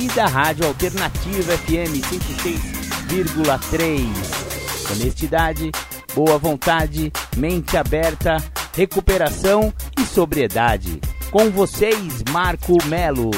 e da Rádio Alternativa FM 106,3. Honestidade, boa vontade, mente aberta, recuperação e sobriedade. Com vocês, Marco Melo.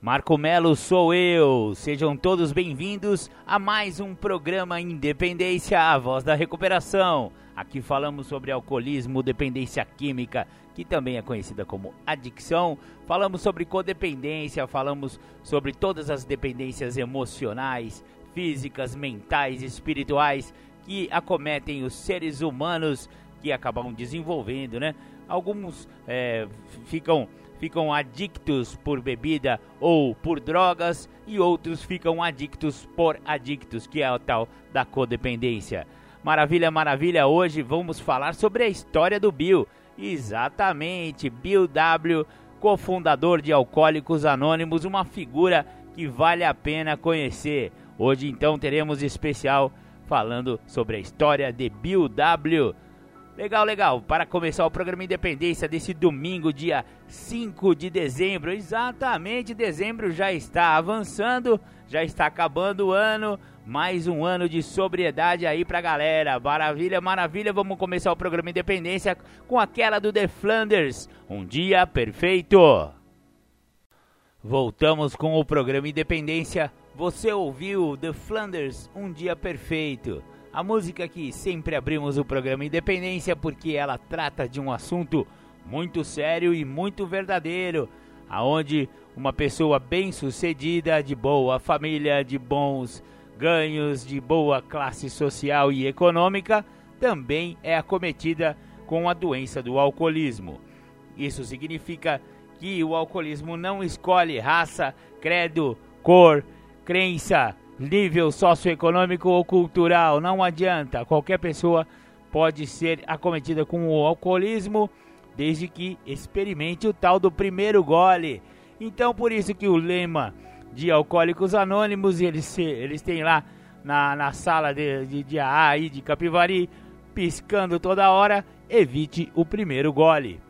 Marco Melo sou eu. Sejam todos bem-vindos a mais um programa Independência, a voz da recuperação. Aqui falamos sobre alcoolismo, dependência química, que também é conhecida como adicção. Falamos sobre codependência, falamos sobre todas as dependências emocionais, físicas, mentais, espirituais que acometem os seres humanos que acabam desenvolvendo, né? Alguns é, ficam ficam adictos por bebida ou por drogas e outros ficam adictos por adictos, que é o tal da codependência. Maravilha, maravilha, hoje vamos falar sobre a história do Bill. Exatamente, Bill W, cofundador de Alcoólicos Anônimos, uma figura que vale a pena conhecer. Hoje então teremos especial falando sobre a história de Bill W. Legal, legal. Para começar o programa Independência desse domingo, dia 5 de dezembro. Exatamente, dezembro já está avançando, já está acabando o ano. Mais um ano de sobriedade aí pra galera. Maravilha, maravilha. Vamos começar o programa Independência com aquela do The Flanders. Um dia perfeito. Voltamos com o programa Independência. Você ouviu The Flanders, Um Dia Perfeito. A música que sempre abrimos o programa Independência porque ela trata de um assunto muito sério e muito verdadeiro, aonde uma pessoa bem-sucedida, de boa família, de bons ganhos, de boa classe social e econômica, também é acometida com a doença do alcoolismo. Isso significa que o alcoolismo não escolhe raça, credo, cor, crença, nível socioeconômico ou cultural, não adianta. Qualquer pessoa pode ser acometida com o alcoolismo desde que experimente o tal do primeiro gole. Então, por isso que o lema de Alcoólicos Anônimos, eles, eles têm lá na, na sala de, de, de AA aí de Capivari, piscando toda hora, evite o primeiro gole.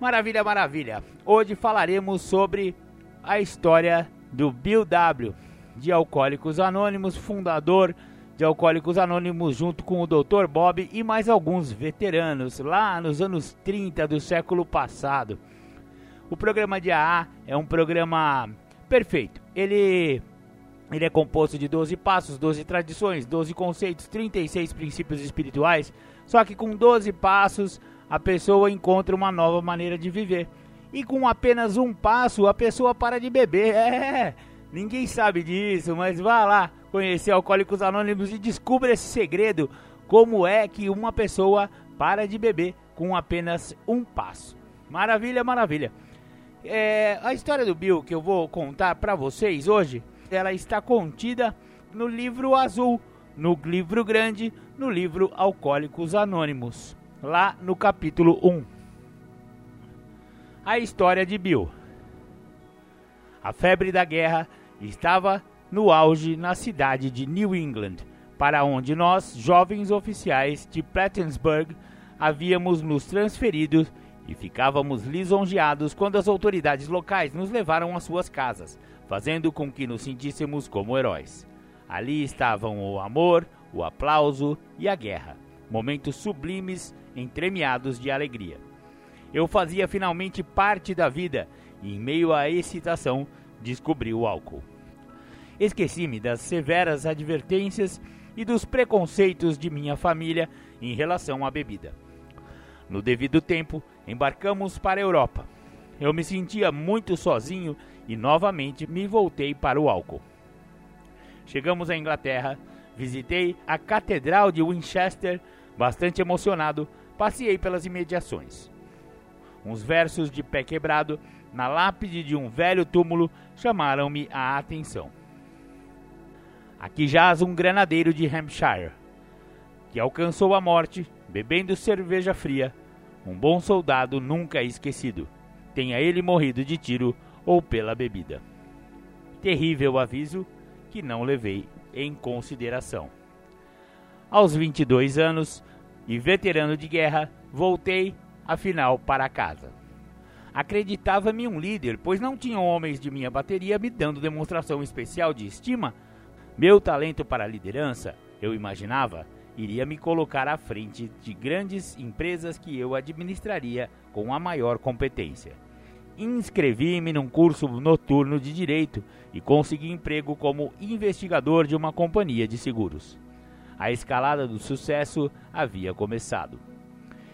Maravilha, maravilha. Hoje falaremos sobre a história do Bill W de Alcoólicos Anônimos, fundador de Alcoólicos Anônimos, junto com o Dr. Bob e mais alguns veteranos, lá nos anos 30 do século passado. O programa de AA é um programa perfeito. Ele, ele é composto de 12 passos, 12 tradições, 12 conceitos, 36 princípios espirituais. Só que com 12 passos a pessoa encontra uma nova maneira de viver. E com apenas um passo a pessoa para de beber. É, Ninguém sabe disso, mas vá lá conhecer Alcoólicos Anônimos e descubra esse segredo. Como é que uma pessoa para de beber com apenas um passo. Maravilha, maravilha. É, a história do Bill que eu vou contar para vocês hoje, ela está contida no livro azul, no livro grande, no livro Alcoólicos Anônimos, lá no capítulo 1. A história de Bill. A febre da guerra estava no auge na cidade de New England, para onde nós, jovens oficiais de Plattsburgh, havíamos nos transferido e ficávamos lisonjeados quando as autoridades locais nos levaram às suas casas, fazendo com que nos sentíssemos como heróis. Ali estavam o amor, o aplauso e a guerra, momentos sublimes entremeados de alegria. Eu fazia finalmente parte da vida e, em meio à excitação, descobri o álcool. Esqueci-me das severas advertências e dos preconceitos de minha família em relação à bebida. No devido tempo, embarcamos para a Europa. Eu me sentia muito sozinho e novamente me voltei para o álcool. Chegamos à Inglaterra, visitei a Catedral de Winchester, bastante emocionado, passei pelas imediações. uns versos de pé quebrado na lápide de um velho túmulo chamaram-me a atenção. Aqui jaz um granadeiro de Hampshire, que alcançou a morte bebendo cerveja fria, um bom soldado nunca é esquecido, tenha ele morrido de tiro ou pela bebida. Terrível aviso que não levei em consideração. Aos 22 anos e veterano de guerra, voltei afinal para casa. Acreditava-me um líder, pois não tinham homens de minha bateria me dando demonstração especial de estima. Meu talento para liderança, eu imaginava, iria me colocar à frente de grandes empresas que eu administraria com a maior competência. Inscrevi-me num curso noturno de direito e consegui emprego como investigador de uma companhia de seguros. A escalada do sucesso havia começado.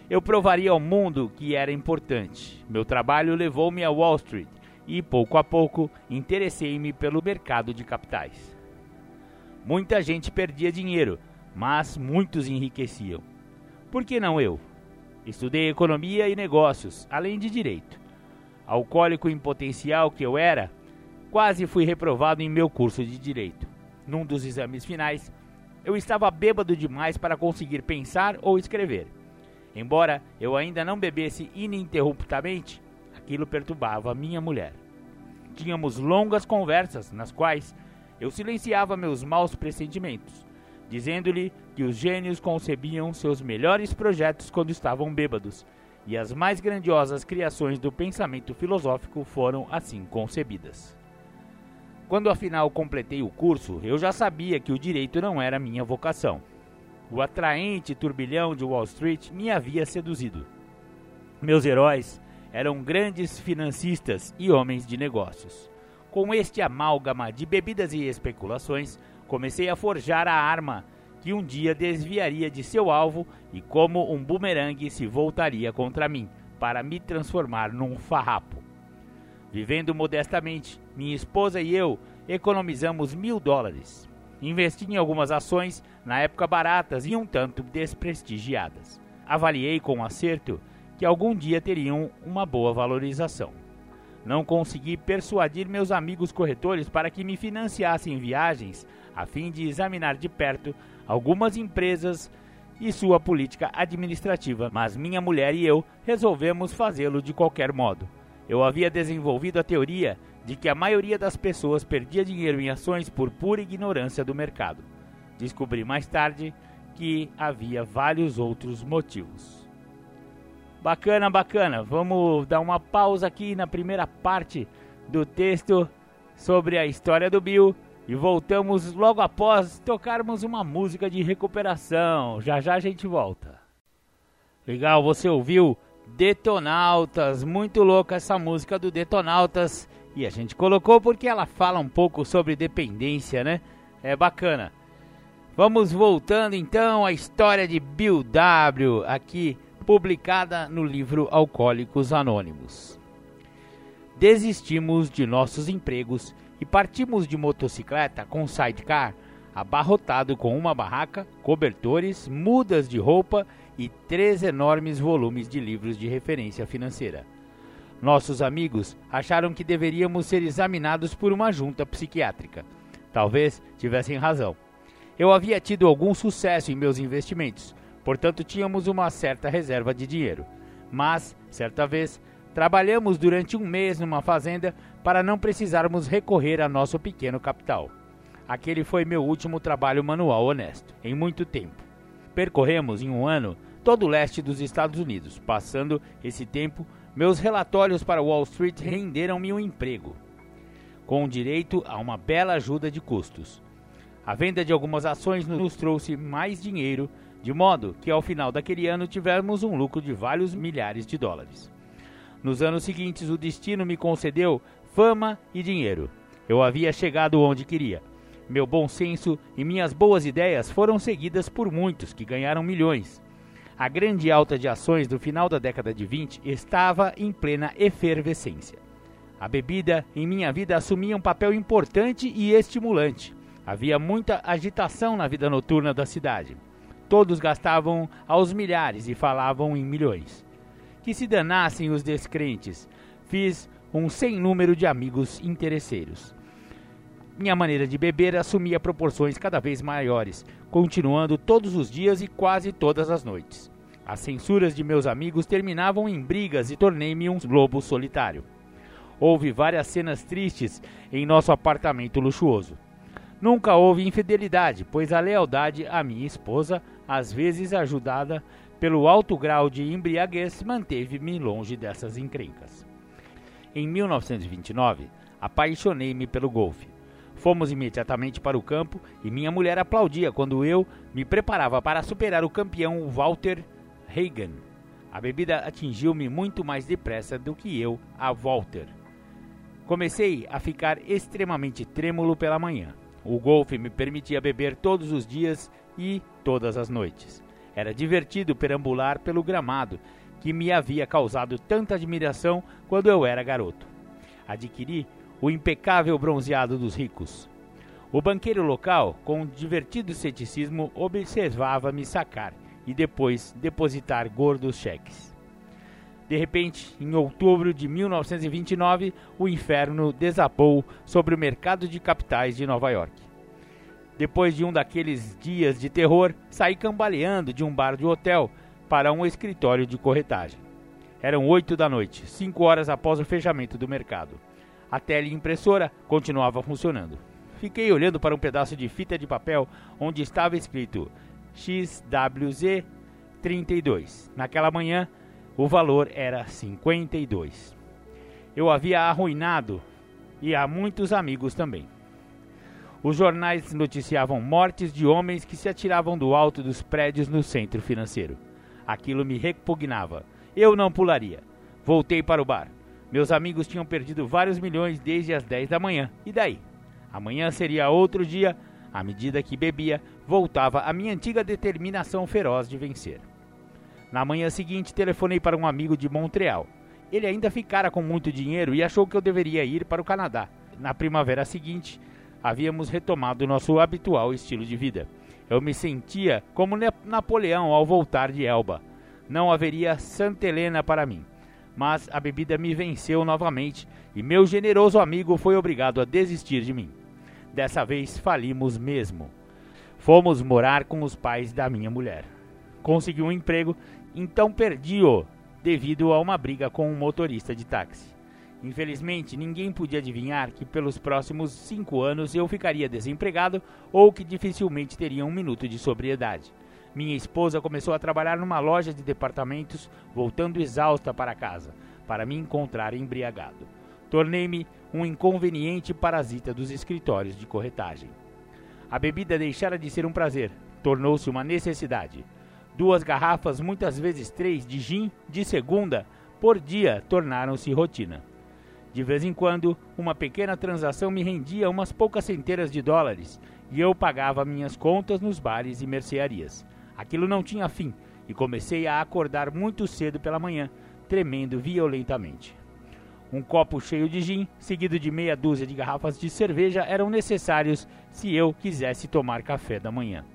Eu provaria ao mundo que era importante. Meu trabalho levou-me a Wall Street e, pouco a pouco, interessei-me pelo mercado de capitais. Muita gente perdia dinheiro, mas muitos enriqueciam. Por que não eu? Estudei economia e negócios, além de direito. Alcoólico em potencial que eu era, quase fui reprovado em meu curso de direito. Num dos exames finais, eu estava bêbado demais para conseguir pensar ou escrever. Embora eu ainda não bebesse ininterruptamente, aquilo perturbava minha mulher. Tínhamos longas conversas nas quais eu silenciava meus maus pressentimentos, dizendo-lhe que os gênios concebiam seus melhores projetos quando estavam bêbados, e as mais grandiosas criações do pensamento filosófico foram assim concebidas. Quando afinal completei o curso, eu já sabia que o direito não era minha vocação. O atraente turbilhão de Wall Street me havia seduzido. Meus heróis eram grandes financistas e homens de negócios. Com este amálgama de bebidas e especulações, comecei a forjar a arma que um dia desviaria de seu alvo e, como um bumerangue, se voltaria contra mim, para me transformar num farrapo. Vivendo modestamente, minha esposa e eu economizamos mil dólares. Investi em algumas ações, na época baratas e um tanto desprestigiadas. Avaliei com acerto que algum dia teriam uma boa valorização. Não consegui persuadir meus amigos corretores para que me financiassem viagens a fim de examinar de perto algumas empresas e sua política administrativa, mas minha mulher e eu resolvemos fazê-lo de qualquer modo. Eu havia desenvolvido a teoria de que a maioria das pessoas perdia dinheiro em ações por pura ignorância do mercado. Descobri mais tarde que havia vários outros motivos. Bacana, bacana. Vamos dar uma pausa aqui na primeira parte do texto sobre a história do Bill e voltamos logo após tocarmos uma música de recuperação. Já já a gente volta. Legal, você ouviu Detonautas, muito louca essa música do Detonautas e a gente colocou porque ela fala um pouco sobre dependência, né? É bacana. Vamos voltando então à história de Bill W, aqui publicada no livro Alcoólicos Anônimos. Desistimos de nossos empregos e partimos de motocicleta com sidecar, abarrotado com uma barraca, cobertores, mudas de roupa e três enormes volumes de livros de referência financeira. Nossos amigos acharam que deveríamos ser examinados por uma junta psiquiátrica. Talvez tivessem razão. Eu havia tido algum sucesso em meus investimentos, portanto tínhamos uma certa reserva de dinheiro. Mas, certa vez, trabalhamos durante um mês numa fazenda para não precisarmos recorrer a nosso pequeno capital. Aquele foi meu último trabalho manual honesto, em muito tempo. Percorremos em um ano todo o leste dos Estados Unidos, passando esse tempo meus relatórios para Wall Street renderam-me um emprego, com direito a uma bela ajuda de custos. A venda de algumas ações nos trouxe mais dinheiro, de modo que ao final daquele ano tivemos um lucro de vários milhares de dólares. Nos anos seguintes, o destino me concedeu fama e dinheiro. Eu havia chegado onde queria. Meu bom senso e minhas boas ideias foram seguidas por muitos que ganharam milhões. A grande alta de ações do final da década de 20 estava em plena efervescência. A bebida em minha vida assumia um papel importante e estimulante. Havia muita agitação na vida noturna da cidade. Todos gastavam aos milhares e falavam em milhões. Que se danassem os descrentes. Fiz um sem número de amigos interesseiros. Minha maneira de beber assumia proporções cada vez maiores, continuando todos os dias e quase todas as noites. As censuras de meus amigos terminavam em brigas e tornei-me um lobo solitário. Houve várias cenas tristes em nosso apartamento luxuoso. Nunca houve infidelidade, pois a lealdade à minha esposa, às vezes ajudada pelo alto grau de embriaguez, manteve-me longe dessas encrencas. Em 1929, apaixonei-me pelo golfe. Fomos imediatamente para o campo e minha mulher aplaudia quando eu me preparava para superar o campeão Walter Hagen. A bebida atingiu-me muito mais depressa do que eu a Walter. Comecei a ficar extremamente trêmulo pela manhã. O golfe me permitia beber todos os dias e todas as noites. Era divertido perambular pelo gramado, que me havia causado tanta admiração quando eu era garoto. Adquiri o impecável bronzeado dos ricos. O banqueiro local, com divertido ceticismo, observava-me sacar e depois depositar gordos cheques. De repente, em outubro de 1929, o inferno desabou sobre o mercado de capitais de Nova York. Depois de um daqueles dias de terror, saí cambaleando de um bar de hotel para um escritório de corretagem. Eram oito da noite, cinco horas após o fechamento do mercado. A teleimpressora continuava funcionando. Fiquei olhando para um pedaço de fita de papel onde estava escrito XWZ 32. Naquela manhã, o valor era 52. Eu havia arruinado e há muitos amigos também. Os jornais noticiavam mortes de homens que se atiravam do alto dos prédios no centro financeiro. Aquilo me repugnava. Eu não pularia. Voltei para o bar. Meus amigos tinham perdido vários milhões desde as 10 da manhã. E daí? Amanhã seria outro dia. À medida que bebia, voltava a minha antiga determinação feroz de vencer. Na manhã seguinte, telefonei para um amigo de Montreal. Ele ainda ficara com muito dinheiro e achou que eu deveria ir para o Canadá. Na primavera seguinte, havíamos retomado nosso habitual estilo de vida. Eu me sentia como Napoleão ao voltar de Elba. Não haveria Santa Helena para mim. Mas a bebida me venceu novamente e meu generoso amigo foi obrigado a desistir de mim. Dessa vez falimos mesmo. Fomos morar com os pais da minha mulher. Consegui um emprego, então perdi-o devido a uma briga com um motorista de táxi. Infelizmente, ninguém podia adivinhar que pelos próximos cinco anos eu ficaria desempregado ou que dificilmente teria um minuto de sobriedade. Minha esposa começou a trabalhar numa loja de departamentos, voltando exausta para casa, para me encontrar embriagado. Tornei-me um inconveniente parasita dos escritórios de corretagem. A bebida deixara de ser um prazer, tornou-se uma necessidade. Duas garrafas, muitas vezes três, de gin de segunda por dia tornaram-se rotina. De vez em quando, uma pequena transação me rendia umas poucas centenas de dólares e eu pagava minhas contas nos bares e mercearias. Aquilo não tinha fim e comecei a acordar muito cedo pela manhã, tremendo violentamente. Um copo cheio de gin, seguido de meia dúzia de garrafas de cerveja, eram necessários se eu quisesse tomar café da manhã.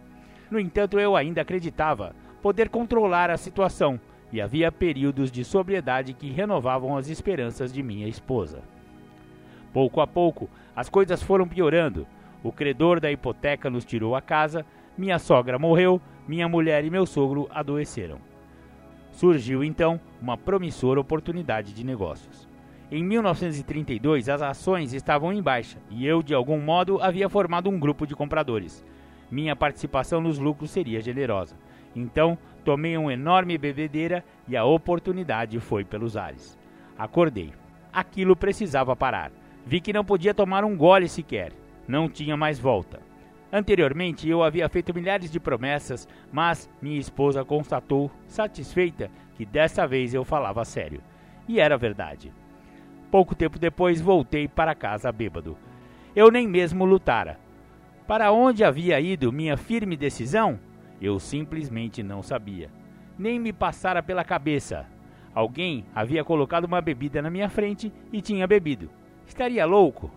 No entanto, eu ainda acreditava poder controlar a situação e havia períodos de sobriedade que renovavam as esperanças de minha esposa. Pouco a pouco, as coisas foram piorando. O credor da hipoteca nos tirou a casa, minha sogra morreu, minha mulher e meu sogro adoeceram. Surgiu então uma promissora oportunidade de negócios. Em 1932, as ações estavam em baixa e eu, de algum modo, havia formado um grupo de compradores. Minha participação nos lucros seria generosa. Então, tomei uma enorme bebedeira e a oportunidade foi pelos ares. Acordei. Aquilo precisava parar. Vi que não podia tomar um gole sequer. Não tinha mais volta. Anteriormente eu havia feito milhares de promessas, mas minha esposa constatou, satisfeita, que dessa vez eu falava sério. E era verdade. Pouco tempo depois voltei para casa bêbado. Eu nem mesmo lutara. Para onde havia ido minha firme decisão? Eu simplesmente não sabia. Nem me passara pela cabeça. Alguém havia colocado uma bebida na minha frente e tinha bebido. Estaria louco?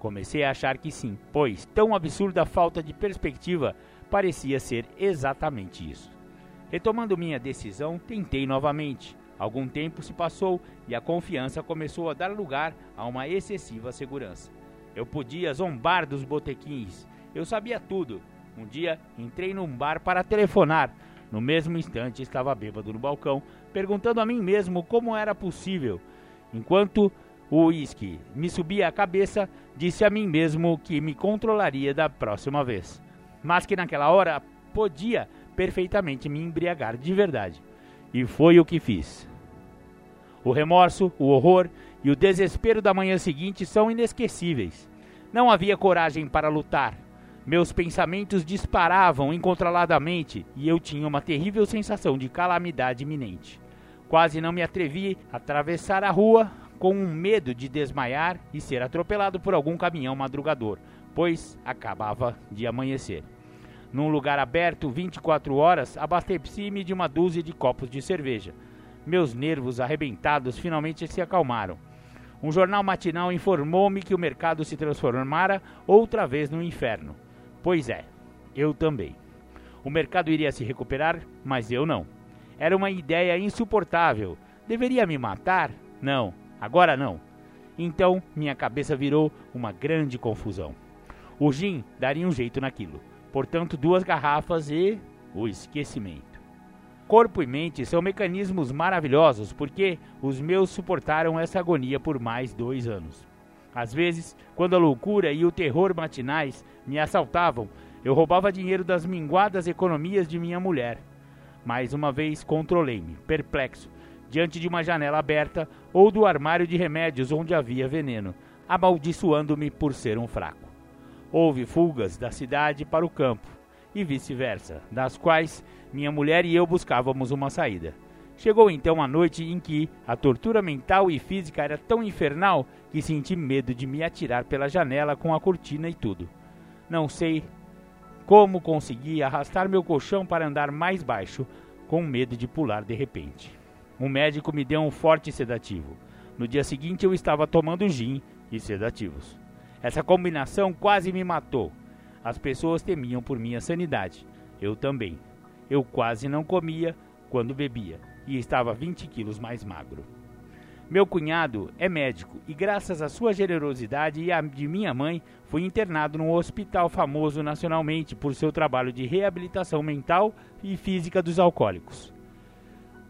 Comecei a achar que sim, pois tão absurda falta de perspectiva parecia ser exatamente isso. Retomando minha decisão, tentei novamente. Algum tempo se passou e a confiança começou a dar lugar a uma excessiva segurança. Eu podia zombar dos botequins, eu sabia tudo. Um dia entrei num bar para telefonar. No mesmo instante estava bêbado no balcão, perguntando a mim mesmo como era possível. Enquanto o uísque me subia a cabeça, disse a mim mesmo que me controlaria da próxima vez. Mas que naquela hora podia perfeitamente me embriagar de verdade. E foi o que fiz. O remorso, o horror e o desespero da manhã seguinte são inesquecíveis. Não havia coragem para lutar. Meus pensamentos disparavam incontroladamente e eu tinha uma terrível sensação de calamidade iminente. Quase não me atrevi a atravessar a rua com um medo de desmaiar e ser atropelado por algum caminhão madrugador, pois acabava de amanhecer. Num lugar aberto 24 horas, abasteci-me de uma dúzia de copos de cerveja. Meus nervos arrebentados finalmente se acalmaram. Um jornal matinal informou-me que o mercado se transformara outra vez no inferno. Pois é, eu também. O mercado iria se recuperar, mas eu não. Era uma ideia insuportável. Deveria me matar? Não, agora não. Então minha cabeça virou uma grande confusão. O gin daria um jeito naquilo portanto, duas garrafas e o esquecimento. Corpo e mente são mecanismos maravilhosos porque os meus suportaram essa agonia por mais dois anos. Às vezes, quando a loucura e o terror matinais me assaltavam, eu roubava dinheiro das minguadas economias de minha mulher. Mais uma vez controlei-me, perplexo, diante de uma janela aberta ou do armário de remédios onde havia veneno, amaldiçoando-me por ser um fraco. Houve fugas da cidade para o campo e vice-versa, das quais minha mulher e eu buscávamos uma saída. Chegou então a noite em que a tortura mental e física era tão infernal que senti medo de me atirar pela janela com a cortina e tudo. Não sei como consegui arrastar meu colchão para andar mais baixo, com medo de pular de repente. Um médico me deu um forte sedativo. No dia seguinte eu estava tomando gin e sedativos. Essa combinação quase me matou. As pessoas temiam por minha sanidade. Eu também. Eu quase não comia quando bebia e estava 20 quilos mais magro. Meu cunhado é médico e, graças à sua generosidade e à de minha mãe, fui internado num hospital famoso nacionalmente por seu trabalho de reabilitação mental e física dos alcoólicos.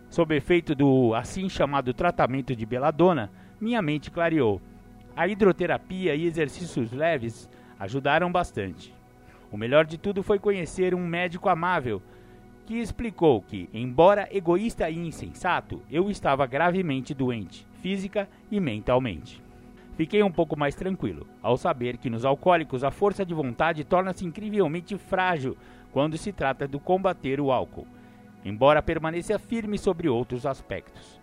Sob efeito do assim chamado tratamento de beladona, minha mente clareou a hidroterapia e exercícios leves ajudaram bastante. O melhor de tudo foi conhecer um médico amável que explicou que, embora egoísta e insensato, eu estava gravemente doente, física e mentalmente. Fiquei um pouco mais tranquilo ao saber que nos alcoólicos a força de vontade torna-se incrivelmente frágil quando se trata de combater o álcool, embora permaneça firme sobre outros aspectos.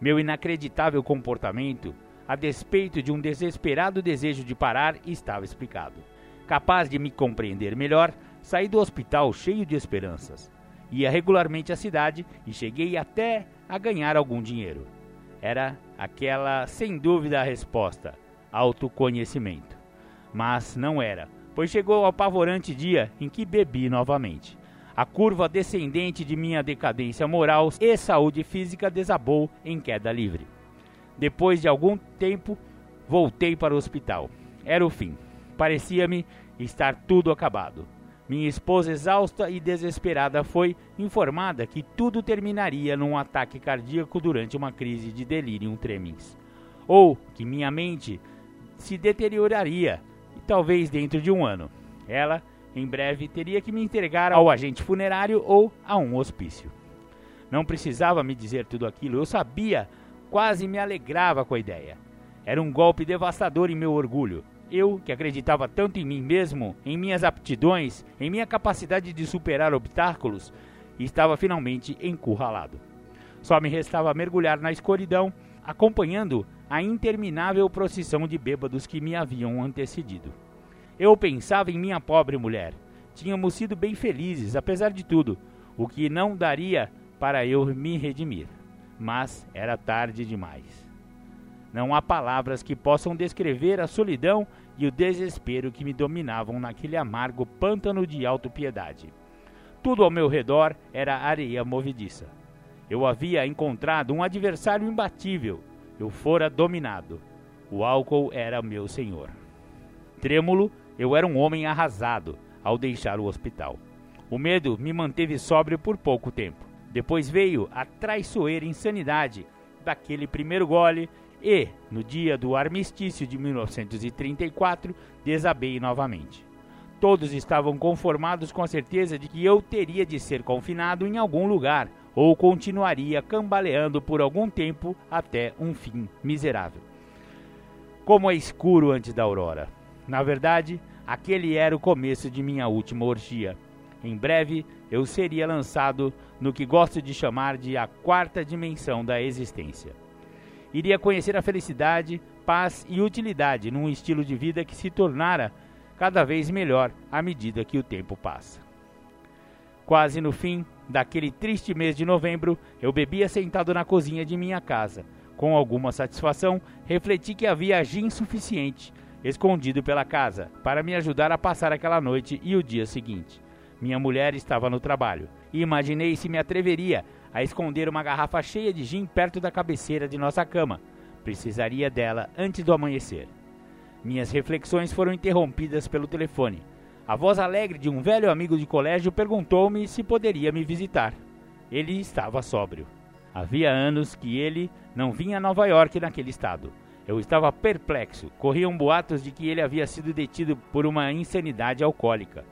Meu inacreditável comportamento a despeito de um desesperado desejo de parar, estava explicado. Capaz de me compreender melhor, saí do hospital cheio de esperanças. Ia regularmente à cidade e cheguei até a ganhar algum dinheiro. Era aquela, sem dúvida, a resposta: autoconhecimento. Mas não era, pois chegou o apavorante dia em que bebi novamente. A curva descendente de minha decadência moral e saúde física desabou em queda livre. Depois de algum tempo, voltei para o hospital. Era o fim. Parecia-me estar tudo acabado. Minha esposa, exausta e desesperada, foi informada que tudo terminaria num ataque cardíaco durante uma crise de delírio tremens. Ou que minha mente se deterioraria, e talvez dentro de um ano. Ela, em breve, teria que me entregar ao agente funerário ou a um hospício. Não precisava me dizer tudo aquilo, eu sabia Quase me alegrava com a ideia. Era um golpe devastador em meu orgulho. Eu, que acreditava tanto em mim mesmo, em minhas aptidões, em minha capacidade de superar obstáculos, estava finalmente encurralado. Só me restava mergulhar na escuridão, acompanhando a interminável procissão de bêbados que me haviam antecedido. Eu pensava em minha pobre mulher. Tínhamos sido bem felizes, apesar de tudo, o que não daria para eu me redimir mas era tarde demais. Não há palavras que possam descrever a solidão e o desespero que me dominavam naquele amargo pântano de autopiedade. Tudo ao meu redor era areia movediça. Eu havia encontrado um adversário imbatível. Eu fora dominado. O álcool era meu senhor. Trêmulo, eu era um homem arrasado ao deixar o hospital. O medo me manteve sóbrio por pouco tempo. Depois veio a traiçoeira insanidade daquele primeiro gole e, no dia do armistício de 1934, desabei novamente. Todos estavam conformados com a certeza de que eu teria de ser confinado em algum lugar ou continuaria cambaleando por algum tempo até um fim miserável. Como é escuro antes da aurora. Na verdade, aquele era o começo de minha última orgia. Em breve, eu seria lançado no que gosto de chamar de a quarta dimensão da existência. Iria conhecer a felicidade, paz e utilidade num estilo de vida que se tornara cada vez melhor à medida que o tempo passa. Quase no fim daquele triste mês de novembro, eu bebia sentado na cozinha de minha casa. Com alguma satisfação, refleti que havia gin suficiente, escondido pela casa, para me ajudar a passar aquela noite e o dia seguinte. Minha mulher estava no trabalho, e imaginei se me atreveria a esconder uma garrafa cheia de gin perto da cabeceira de nossa cama. Precisaria dela antes do amanhecer. Minhas reflexões foram interrompidas pelo telefone. A voz alegre de um velho amigo de colégio perguntou-me se poderia me visitar. Ele estava sóbrio. Havia anos que ele não vinha a Nova York naquele estado. Eu estava perplexo. Corriam boatos de que ele havia sido detido por uma insanidade alcoólica.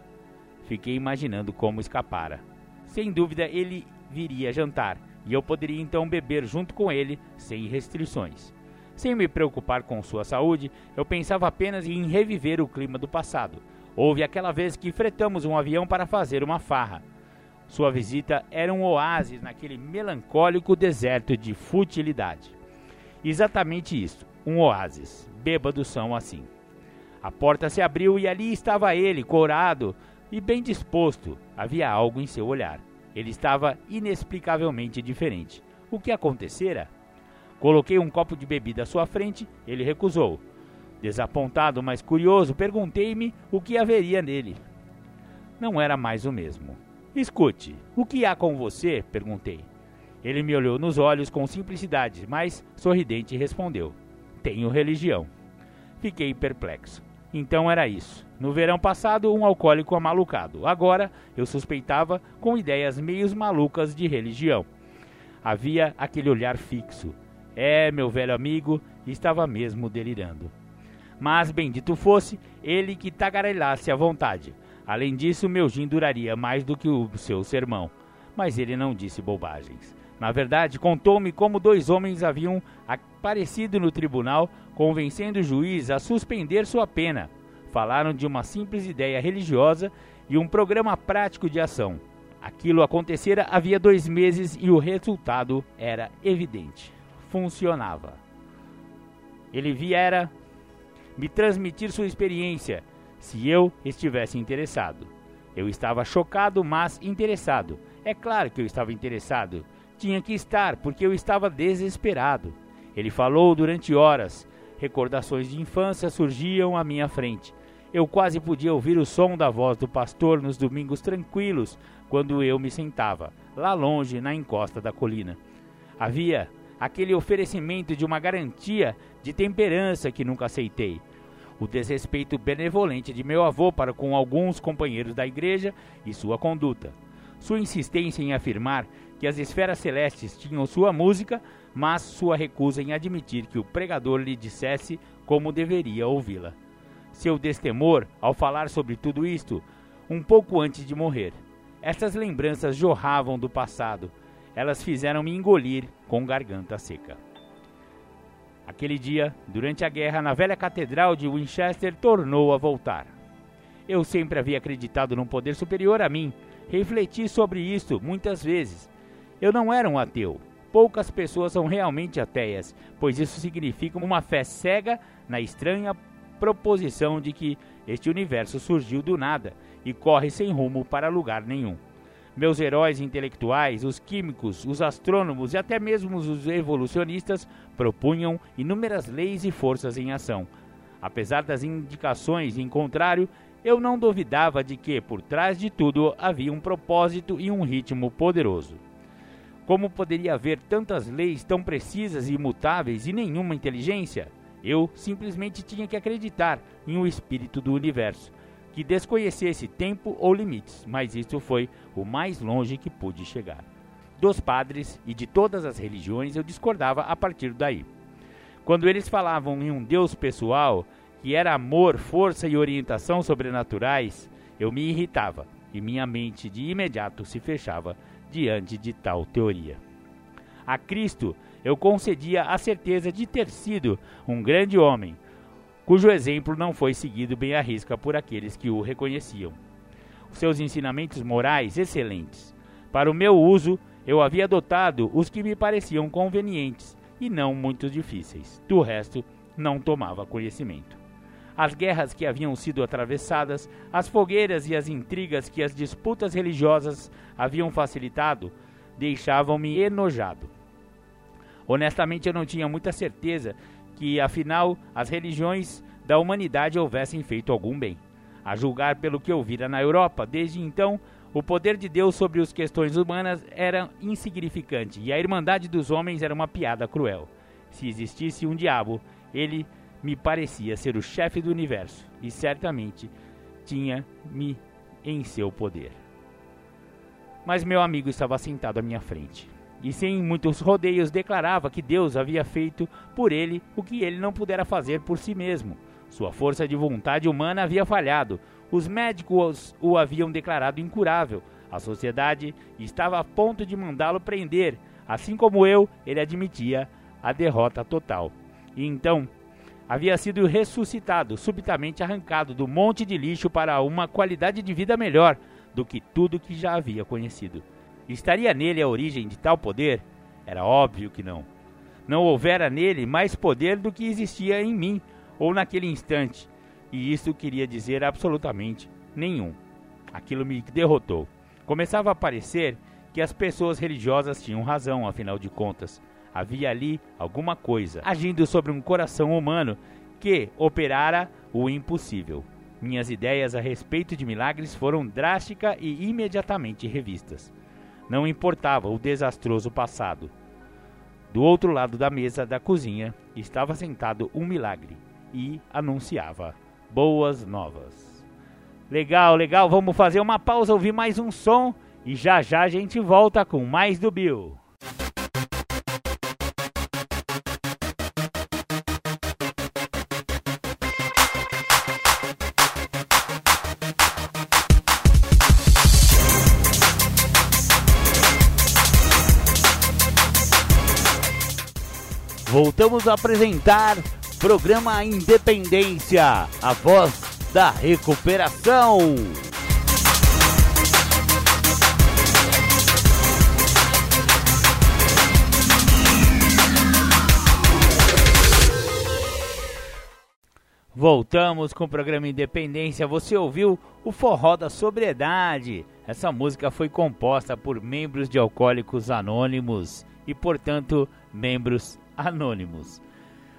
Fiquei imaginando como escapara. Sem dúvida, ele viria jantar e eu poderia então beber junto com ele sem restrições. Sem me preocupar com sua saúde, eu pensava apenas em reviver o clima do passado Houve aquela vez que fretamos um avião para fazer uma farra. Sua visita era um oásis naquele melancólico deserto de futilidade. Exatamente isso, um oásis. Bêbados são assim. A porta se abriu e ali estava ele, corado e bem disposto. Havia algo em seu olhar. Ele estava inexplicavelmente diferente. O que acontecera? Coloquei um copo de bebida à sua frente, ele recusou. Desapontado, mas curioso, perguntei-me o que haveria nele. Não era mais o mesmo. Escute, o que há com você? perguntei. Ele me olhou nos olhos com simplicidade, mas sorridente respondeu: Tenho religião. Fiquei perplexo. Então era isso. No verão passado, um alcoólico amalucado. Agora, eu suspeitava com ideias meios malucas de religião. Havia aquele olhar fixo. É, meu velho amigo, estava mesmo delirando mas bendito fosse ele que tagarelasse à vontade. Além disso, meu gin duraria mais do que o seu sermão. Mas ele não disse bobagens. Na verdade, contou-me como dois homens haviam aparecido no tribunal, convencendo o juiz a suspender sua pena. Falaram de uma simples ideia religiosa e um programa prático de ação. Aquilo acontecera havia dois meses e o resultado era evidente. Funcionava. Ele viera me transmitir sua experiência, se eu estivesse interessado. Eu estava chocado, mas interessado. É claro que eu estava interessado. Tinha que estar, porque eu estava desesperado. Ele falou durante horas. Recordações de infância surgiam à minha frente. Eu quase podia ouvir o som da voz do pastor nos domingos tranquilos, quando eu me sentava, lá longe, na encosta da colina. Havia aquele oferecimento de uma garantia de temperança que nunca aceitei. O desrespeito benevolente de meu avô para com alguns companheiros da igreja e sua conduta. Sua insistência em afirmar que as esferas celestes tinham sua música, mas sua recusa em admitir que o pregador lhe dissesse como deveria ouvi-la. Seu destemor ao falar sobre tudo isto, um pouco antes de morrer. Estas lembranças jorravam do passado, elas fizeram-me engolir com garganta seca. Aquele dia, durante a guerra na velha catedral de Winchester, tornou a voltar. Eu sempre havia acreditado num poder superior a mim. Refleti sobre isso muitas vezes. Eu não era um ateu. Poucas pessoas são realmente ateias, pois isso significa uma fé cega na estranha proposição de que este universo surgiu do nada e corre sem rumo para lugar nenhum. Meus heróis intelectuais, os químicos, os astrônomos e até mesmo os evolucionistas propunham inúmeras leis e forças em ação. Apesar das indicações em contrário, eu não duvidava de que, por trás de tudo, havia um propósito e um ritmo poderoso. Como poderia haver tantas leis tão precisas e imutáveis e nenhuma inteligência? Eu simplesmente tinha que acreditar em um espírito do universo, que desconhecesse tempo ou limites, mas isso foi o mais longe que pude chegar. Dos padres e de todas as religiões eu discordava a partir daí. Quando eles falavam em um Deus pessoal, que era amor, força e orientação sobrenaturais, eu me irritava e minha mente de imediato se fechava diante de tal teoria. A Cristo eu concedia a certeza de ter sido um grande homem, cujo exemplo não foi seguido bem à risca por aqueles que o reconheciam. Os seus ensinamentos morais excelentes. Para o meu uso, eu havia adotado os que me pareciam convenientes e não muito difíceis. Do resto, não tomava conhecimento. As guerras que haviam sido atravessadas, as fogueiras e as intrigas que as disputas religiosas haviam facilitado, deixavam-me enojado. Honestamente, eu não tinha muita certeza que, afinal, as religiões da humanidade houvessem feito algum bem. A julgar pelo que eu vira na Europa, desde então, o poder de Deus sobre as questões humanas era insignificante e a irmandade dos homens era uma piada cruel. Se existisse um diabo, ele me parecia ser o chefe do universo e certamente tinha-me em seu poder. Mas meu amigo estava sentado à minha frente e sem muitos rodeios declarava que Deus havia feito por ele o que ele não pudera fazer por si mesmo. Sua força de vontade humana havia falhado. Os médicos o haviam declarado incurável. A sociedade estava a ponto de mandá-lo prender. Assim como eu, ele admitia a derrota total. E então, havia sido ressuscitado, subitamente arrancado do monte de lixo para uma qualidade de vida melhor do que tudo que já havia conhecido. Estaria nele a origem de tal poder? Era óbvio que não. Não houvera nele mais poder do que existia em mim, ou naquele instante, e isso queria dizer absolutamente nenhum. Aquilo me derrotou. Começava a parecer que as pessoas religiosas tinham razão, afinal de contas. Havia ali alguma coisa agindo sobre um coração humano que operara o impossível. Minhas ideias a respeito de milagres foram drástica e imediatamente revistas. Não importava o desastroso passado. Do outro lado da mesa da cozinha estava sentado um milagre e anunciava boas novas. Legal, legal, vamos fazer uma pausa, ouvir mais um som e já já a gente volta com mais do Bill. Voltamos a apresentar programa Independência, a voz da recuperação. Voltamos com o programa Independência. Você ouviu o Forró da Sobriedade. Essa música foi composta por membros de Alcoólicos Anônimos e, portanto, membros anônimos.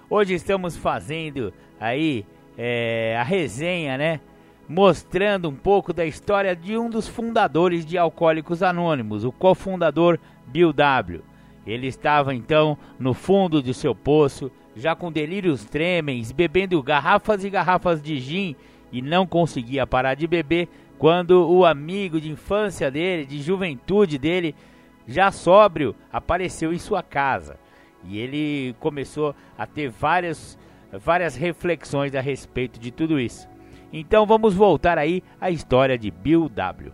Hoje estamos fazendo aí é, a resenha, né? Mostrando um pouco da história de um dos fundadores de Alcoólicos Anônimos, o cofundador Bill W. Ele estava então no fundo de seu poço, já com delírios tremens, bebendo garrafas e garrafas de gin e não conseguia parar de beber quando o amigo de infância dele, de juventude dele, já sóbrio, apareceu em sua casa. E ele começou a ter várias, várias reflexões a respeito de tudo isso. Então vamos voltar aí à história de Bill W.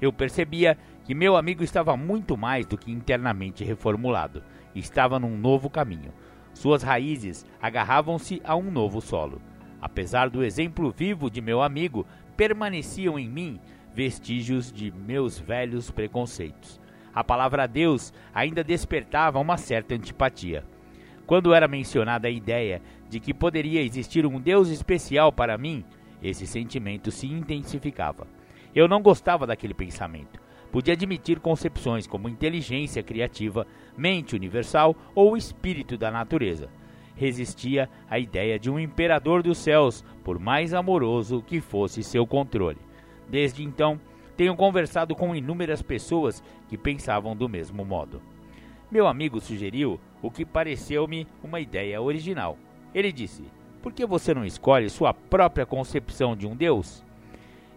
Eu percebia que meu amigo estava muito mais do que internamente reformulado, estava num novo caminho. Suas raízes agarravam-se a um novo solo. Apesar do exemplo vivo de meu amigo, permaneciam em mim vestígios de meus velhos preconceitos a palavra Deus ainda despertava uma certa antipatia. Quando era mencionada a ideia de que poderia existir um Deus especial para mim, esse sentimento se intensificava. Eu não gostava daquele pensamento. Podia admitir concepções como inteligência criativa, mente universal ou espírito da natureza. Resistia à ideia de um imperador dos céus, por mais amoroso que fosse seu controle. Desde então, tenho conversado com inúmeras pessoas que pensavam do mesmo modo. Meu amigo sugeriu o que pareceu-me uma ideia original. Ele disse: Por que você não escolhe sua própria concepção de um Deus?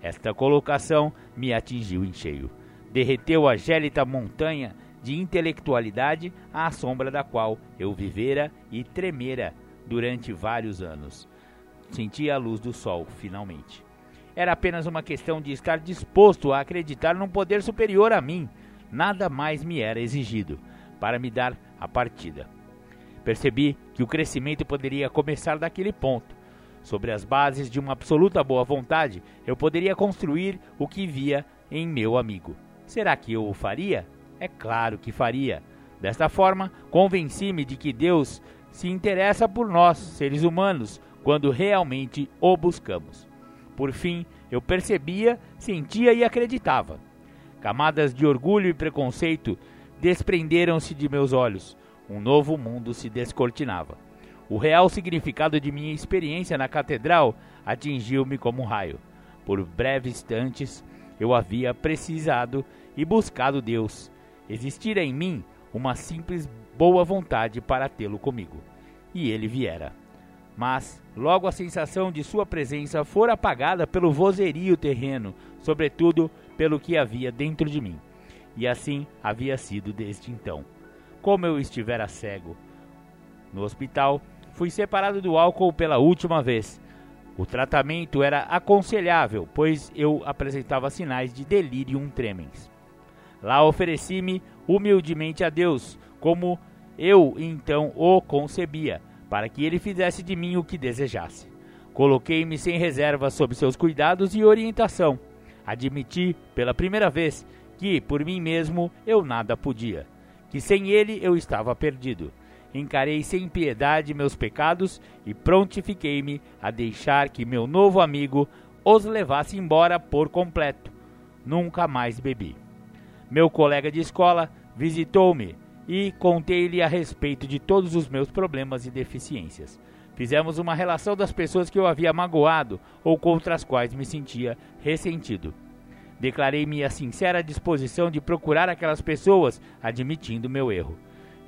Esta colocação me atingiu em cheio. Derreteu a gélida montanha de intelectualidade à sombra da qual eu vivera e tremera durante vários anos. Senti a luz do sol, finalmente. Era apenas uma questão de estar disposto a acreditar num poder superior a mim. Nada mais me era exigido para me dar a partida. Percebi que o crescimento poderia começar daquele ponto. Sobre as bases de uma absoluta boa vontade, eu poderia construir o que via em meu amigo. Será que eu o faria? É claro que faria. Desta forma, convenci-me de que Deus se interessa por nós, seres humanos, quando realmente o buscamos. Por fim, eu percebia, sentia e acreditava. Camadas de orgulho e preconceito desprenderam-se de meus olhos. Um novo mundo se descortinava. O real significado de minha experiência na catedral atingiu-me como um raio. Por breves instantes, eu havia precisado e buscado Deus, Existira em mim uma simples boa vontade para tê-lo comigo. E ele viera. Mas logo a sensação de sua presença fora apagada pelo vozerio terreno, sobretudo pelo que havia dentro de mim. E assim havia sido desde então. Como eu estivera cego. No hospital, fui separado do álcool pela última vez. O tratamento era aconselhável, pois eu apresentava sinais de delirium tremens. Lá ofereci-me humildemente a Deus, como eu então o concebia, para que ele fizesse de mim o que desejasse. Coloquei-me sem reserva sob seus cuidados e orientação. Admiti, pela primeira vez, que por mim mesmo eu nada podia, que sem ele eu estava perdido. Encarei sem piedade meus pecados e prontifiquei-me a deixar que meu novo amigo os levasse embora por completo. Nunca mais bebi. Meu colega de escola visitou-me e contei-lhe a respeito de todos os meus problemas e deficiências. Fizemos uma relação das pessoas que eu havia magoado ou contra as quais me sentia ressentido. Declarei minha sincera disposição de procurar aquelas pessoas, admitindo meu erro.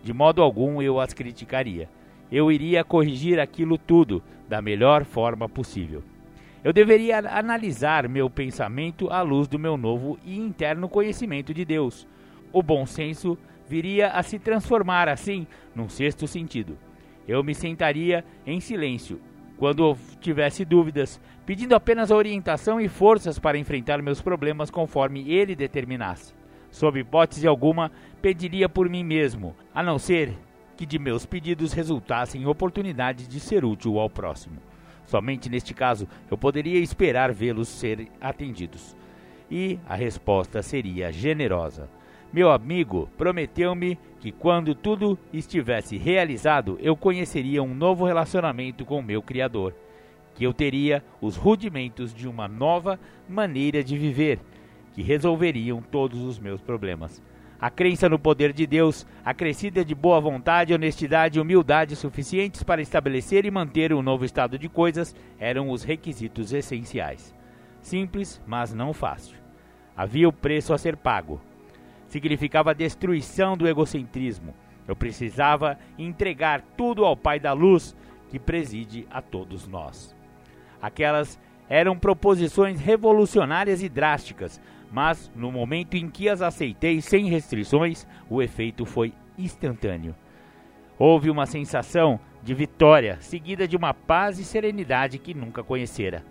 De modo algum eu as criticaria. Eu iria corrigir aquilo tudo da melhor forma possível. Eu deveria analisar meu pensamento à luz do meu novo e interno conhecimento de Deus. O bom senso viria a se transformar assim num sexto sentido. Eu me sentaria em silêncio quando tivesse dúvidas, pedindo apenas orientação e forças para enfrentar meus problemas conforme ele determinasse. Sob hipótese alguma, pediria por mim mesmo, a não ser que de meus pedidos resultassem oportunidades de ser útil ao próximo. Somente neste caso eu poderia esperar vê-los ser atendidos. E a resposta seria generosa. Meu amigo prometeu-me que quando tudo estivesse realizado, eu conheceria um novo relacionamento com meu Criador, que eu teria os rudimentos de uma nova maneira de viver, que resolveriam todos os meus problemas. A crença no poder de Deus, acrescida de boa vontade, honestidade e humildade suficientes para estabelecer e manter um novo estado de coisas eram os requisitos essenciais. Simples, mas não fácil. Havia o preço a ser pago. Significava a destruição do egocentrismo. Eu precisava entregar tudo ao Pai da Luz que preside a todos nós. Aquelas eram proposições revolucionárias e drásticas, mas no momento em que as aceitei sem restrições, o efeito foi instantâneo. Houve uma sensação de vitória, seguida de uma paz e serenidade que nunca conhecera.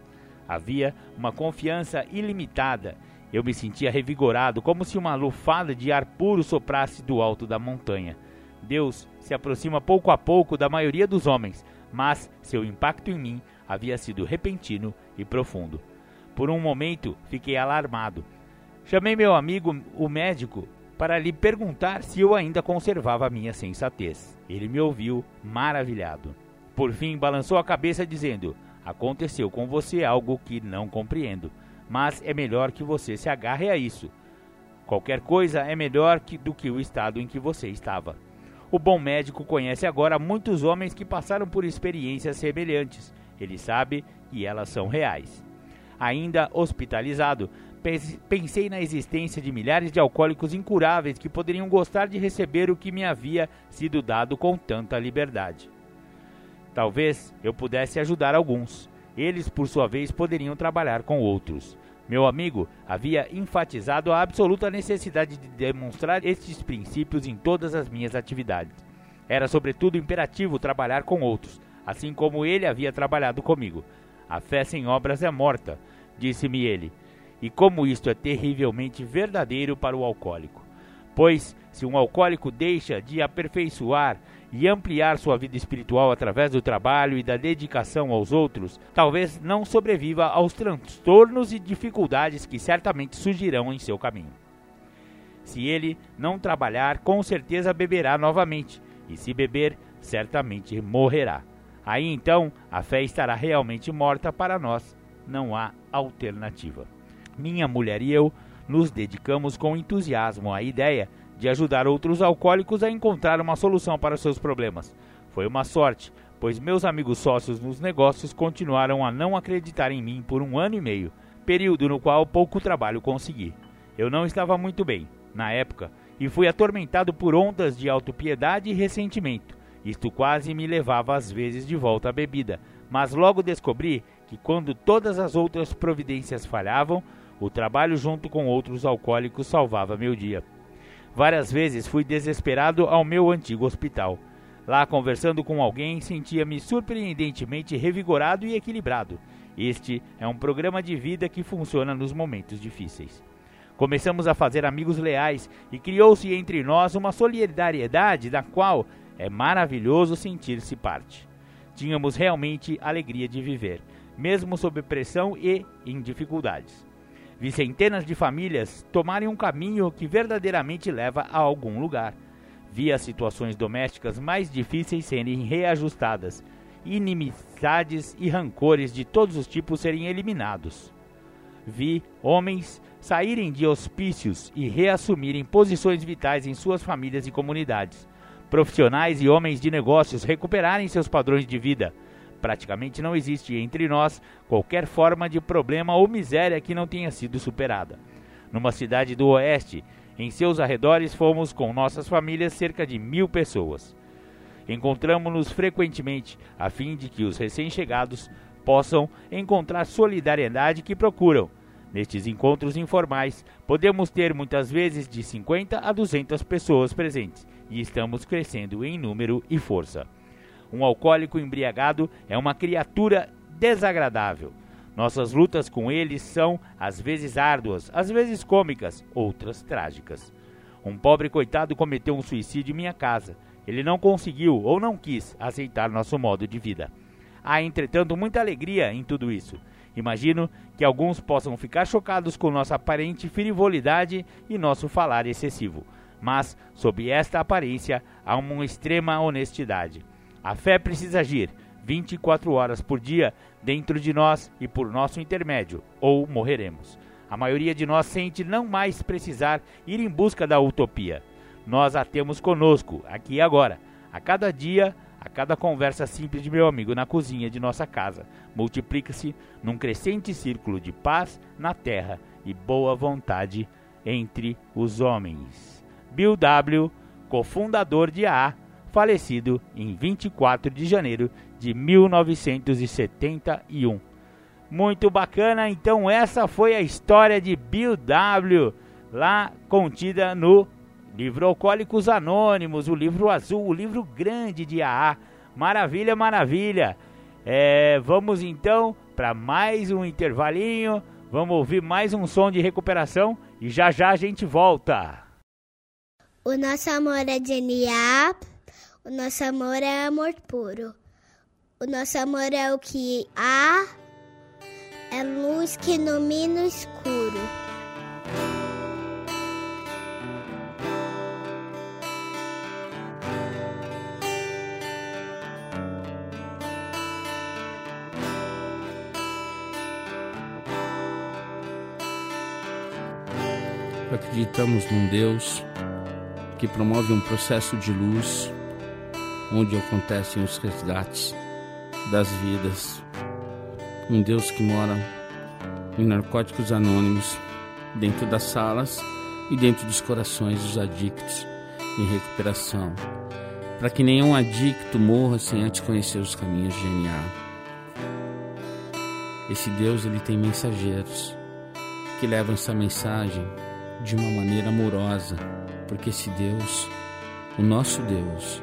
Havia uma confiança ilimitada. Eu me sentia revigorado, como se uma lufada de ar puro soprasse do alto da montanha. Deus se aproxima pouco a pouco da maioria dos homens, mas seu impacto em mim havia sido repentino e profundo. Por um momento fiquei alarmado. Chamei meu amigo, o médico, para lhe perguntar se eu ainda conservava minha sensatez. Ele me ouviu, maravilhado. Por fim, balançou a cabeça, dizendo: Aconteceu com você algo que não compreendo, mas é melhor que você se agarre a isso. Qualquer coisa é melhor que, do que o estado em que você estava. O bom médico conhece agora muitos homens que passaram por experiências semelhantes. Ele sabe que elas são reais. Ainda hospitalizado, pensei na existência de milhares de alcoólicos incuráveis que poderiam gostar de receber o que me havia sido dado com tanta liberdade. Talvez eu pudesse ajudar alguns. Eles, por sua vez, poderiam trabalhar com outros. Meu amigo havia enfatizado a absoluta necessidade de demonstrar estes princípios em todas as minhas atividades. Era, sobretudo, imperativo trabalhar com outros, assim como ele havia trabalhado comigo. A fé sem obras é morta, disse-me ele, e como isto é terrivelmente verdadeiro para o alcoólico. Pois, se um alcoólico deixa de aperfeiçoar e ampliar sua vida espiritual através do trabalho e da dedicação aos outros, talvez não sobreviva aos transtornos e dificuldades que certamente surgirão em seu caminho. Se ele não trabalhar, com certeza beberá novamente, e se beber, certamente morrerá. Aí então a fé estará realmente morta para nós, não há alternativa. Minha mulher e eu nos dedicamos com entusiasmo à ideia de ajudar outros alcoólicos a encontrar uma solução para seus problemas. Foi uma sorte, pois meus amigos sócios nos negócios continuaram a não acreditar em mim por um ano e meio, período no qual pouco trabalho consegui. Eu não estava muito bem, na época, e fui atormentado por ondas de autopiedade e ressentimento. Isto quase me levava às vezes de volta à bebida, mas logo descobri que quando todas as outras providências falhavam, o trabalho junto com outros alcoólicos salvava meu dia. Várias vezes fui desesperado ao meu antigo hospital. Lá, conversando com alguém, sentia-me surpreendentemente revigorado e equilibrado. Este é um programa de vida que funciona nos momentos difíceis. Começamos a fazer amigos leais e criou-se entre nós uma solidariedade da qual é maravilhoso sentir-se parte. Tínhamos realmente alegria de viver, mesmo sob pressão e em dificuldades. Vi centenas de famílias tomarem um caminho que verdadeiramente leva a algum lugar. Vi as situações domésticas mais difíceis serem reajustadas, inimizades e rancores de todos os tipos serem eliminados. Vi homens saírem de hospícios e reassumirem posições vitais em suas famílias e comunidades. Profissionais e homens de negócios recuperarem seus padrões de vida Praticamente não existe entre nós qualquer forma de problema ou miséria que não tenha sido superada. Numa cidade do Oeste, em seus arredores, fomos com nossas famílias cerca de mil pessoas. Encontramos-nos frequentemente a fim de que os recém-chegados possam encontrar solidariedade que procuram. Nestes encontros informais, podemos ter muitas vezes de 50 a 200 pessoas presentes e estamos crescendo em número e força. Um alcoólico embriagado é uma criatura desagradável. Nossas lutas com ele são às vezes árduas, às vezes cômicas, outras trágicas. Um pobre coitado cometeu um suicídio em minha casa. Ele não conseguiu ou não quis aceitar nosso modo de vida. Há, entretanto, muita alegria em tudo isso. Imagino que alguns possam ficar chocados com nossa aparente frivolidade e nosso falar excessivo. Mas, sob esta aparência, há uma extrema honestidade. A fé precisa agir 24 horas por dia dentro de nós e por nosso intermédio, ou morreremos. A maioria de nós sente não mais precisar ir em busca da utopia. Nós a temos conosco, aqui e agora. A cada dia, a cada conversa simples de meu amigo na cozinha de nossa casa, multiplica-se num crescente círculo de paz na terra e boa vontade entre os homens. Bill W., cofundador de AA, falecido em 24 de janeiro de 1971. Muito bacana, então essa foi a história de Bill W, lá contida no livro Alcoólicos Anônimos, o livro azul, o livro grande de AA. Maravilha, maravilha. É, vamos então para mais um intervalinho, vamos ouvir mais um som de recuperação e já já a gente volta. O nosso amor é genial. O nosso amor é amor puro. O nosso amor é o que há, é luz que ilumina o escuro. Acreditamos num Deus que promove um processo de luz onde acontecem os resgates das vidas. Um Deus que mora em Narcóticos Anônimos dentro das salas e dentro dos corações dos adictos em recuperação, para que nenhum adicto morra sem antes conhecer os caminhos de NA. Esse Deus ele tem mensageiros que levam essa mensagem de uma maneira amorosa, porque esse Deus, o nosso Deus,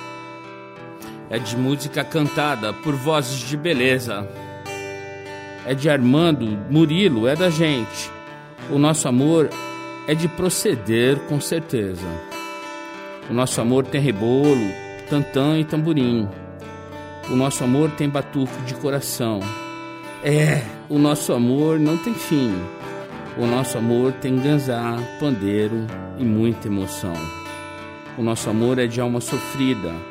é de música cantada por vozes de beleza. É de Armando, Murilo, é da gente. O nosso amor é de proceder com certeza. O nosso amor tem rebolo, tantã e tamborim. O nosso amor tem batuque de coração. É, o nosso amor não tem fim. O nosso amor tem ganzá, pandeiro e muita emoção. O nosso amor é de alma sofrida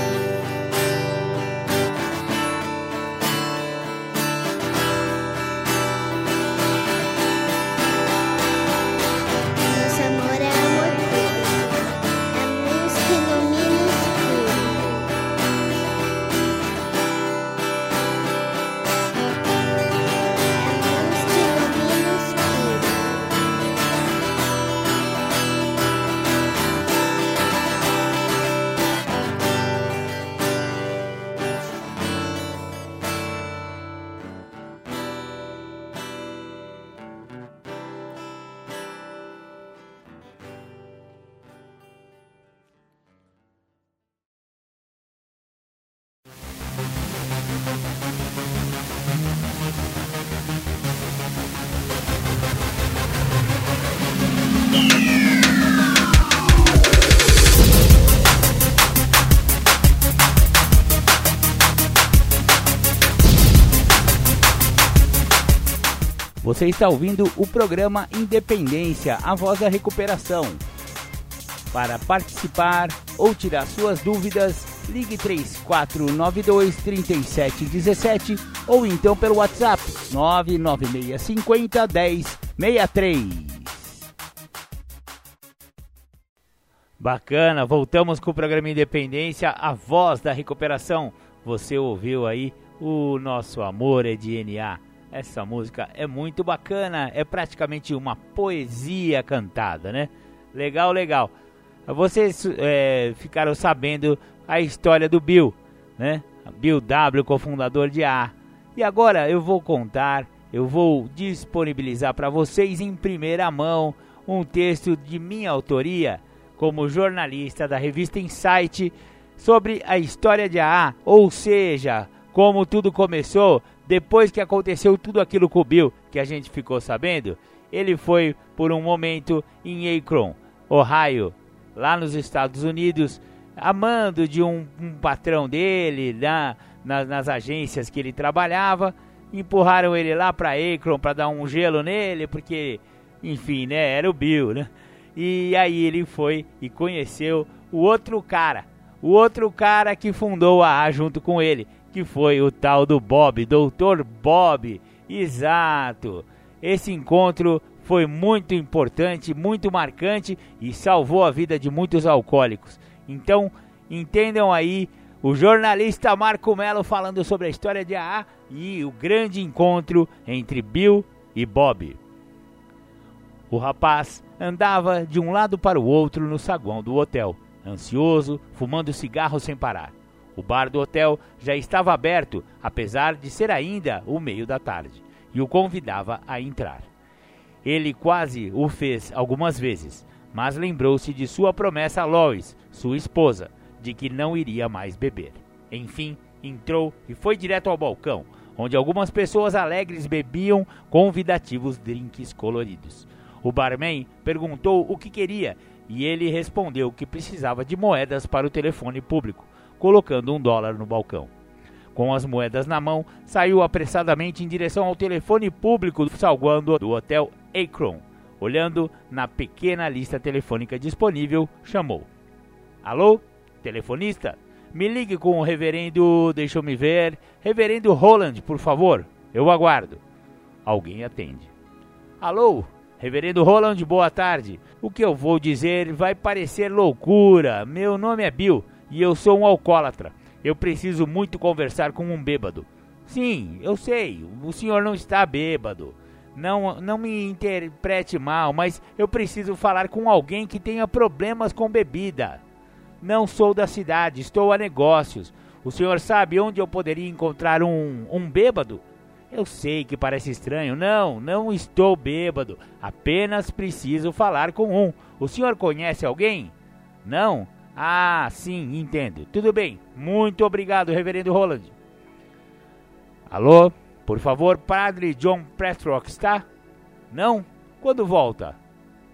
Você está ouvindo o programa Independência, a voz da recuperação. Para participar ou tirar suas dúvidas, ligue 3492 3717 ou então pelo WhatsApp 99650 1063. Bacana, voltamos com o programa Independência, a voz da recuperação. Você ouviu aí o nosso amor é DNA. Essa música é muito bacana, é praticamente uma poesia cantada, né? Legal, legal. Vocês é, ficaram sabendo a história do Bill, né? Bill W, cofundador de A. E agora eu vou contar, eu vou disponibilizar para vocês em primeira mão um texto de minha autoria, como jornalista da revista Insight, sobre a história de AA, ou seja, como tudo começou depois que aconteceu tudo aquilo com o Bill, que a gente ficou sabendo, ele foi por um momento em Akron, Ohio, lá nos Estados Unidos, amando de um, um patrão dele na, na, nas agências que ele trabalhava. Empurraram ele lá para Akron para dar um gelo nele, porque, enfim, né, era o Bill, né? E aí ele foi e conheceu o outro cara, o outro cara que fundou a A junto com ele, que foi o tal do Bob, Dr. Bob. Exato. Esse encontro foi muito importante, muito marcante e salvou a vida de muitos alcoólicos. Então, entendam aí o jornalista Marco Melo falando sobre a história de AA e o grande encontro entre Bill e Bob. O rapaz andava de um lado para o outro no saguão do hotel, ansioso, fumando cigarro sem parar. O bar do hotel já estava aberto, apesar de ser ainda o meio da tarde, e o convidava a entrar. Ele quase o fez algumas vezes, mas lembrou-se de sua promessa a Lois, sua esposa, de que não iria mais beber. Enfim, entrou e foi direto ao balcão, onde algumas pessoas alegres bebiam convidativos drinks coloridos. O barman perguntou o que queria e ele respondeu que precisava de moedas para o telefone público, colocando um dólar no balcão. Com as moedas na mão, saiu apressadamente em direção ao telefone público salguando do hotel Akron. Olhando na pequena lista telefônica disponível, chamou: Alô? Telefonista? Me ligue com o reverendo. Deixa eu me ver. Reverendo Roland, por favor. Eu aguardo. Alguém atende. Alô? Reverendo Roland, boa tarde. O que eu vou dizer vai parecer loucura. Meu nome é Bill e eu sou um alcoólatra. Eu preciso muito conversar com um bêbado. Sim, eu sei, o senhor não está bêbado. Não, não me interprete mal, mas eu preciso falar com alguém que tenha problemas com bebida. Não sou da cidade, estou a negócios. O senhor sabe onde eu poderia encontrar um, um bêbado? Eu sei que parece estranho. Não, não estou bêbado. Apenas preciso falar com um. O senhor conhece alguém? Não? Ah, sim, entendo. Tudo bem. Muito obrigado, reverendo Roland. Alô? Por favor, padre John Prestrock está? Não? Quando volta?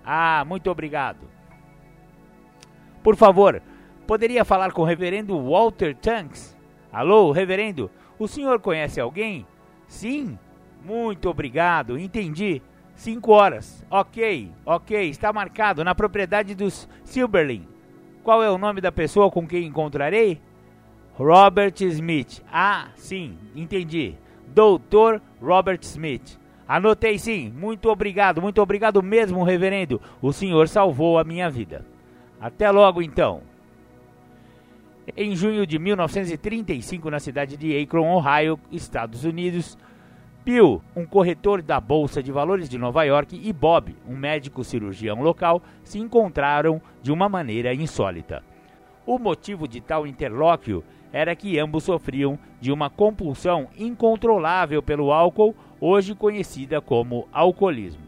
Ah, muito obrigado. Por favor, poderia falar com o reverendo Walter Tanks? Alô, reverendo? O senhor conhece alguém? Sim? Muito obrigado, entendi. Cinco horas. Ok, ok, está marcado na propriedade dos Silberlin. Qual é o nome da pessoa com quem encontrarei? Robert Smith. Ah, sim, entendi. Doutor Robert Smith. Anotei sim. Muito obrigado, muito obrigado mesmo, reverendo. O senhor salvou a minha vida. Até logo então. Em junho de 1935, na cidade de Akron, Ohio, Estados Unidos, Bill, um corretor da Bolsa de Valores de Nova York, e Bob, um médico cirurgião local, se encontraram de uma maneira insólita. O motivo de tal interlóquio era que ambos sofriam de uma compulsão incontrolável pelo álcool, hoje conhecida como alcoolismo.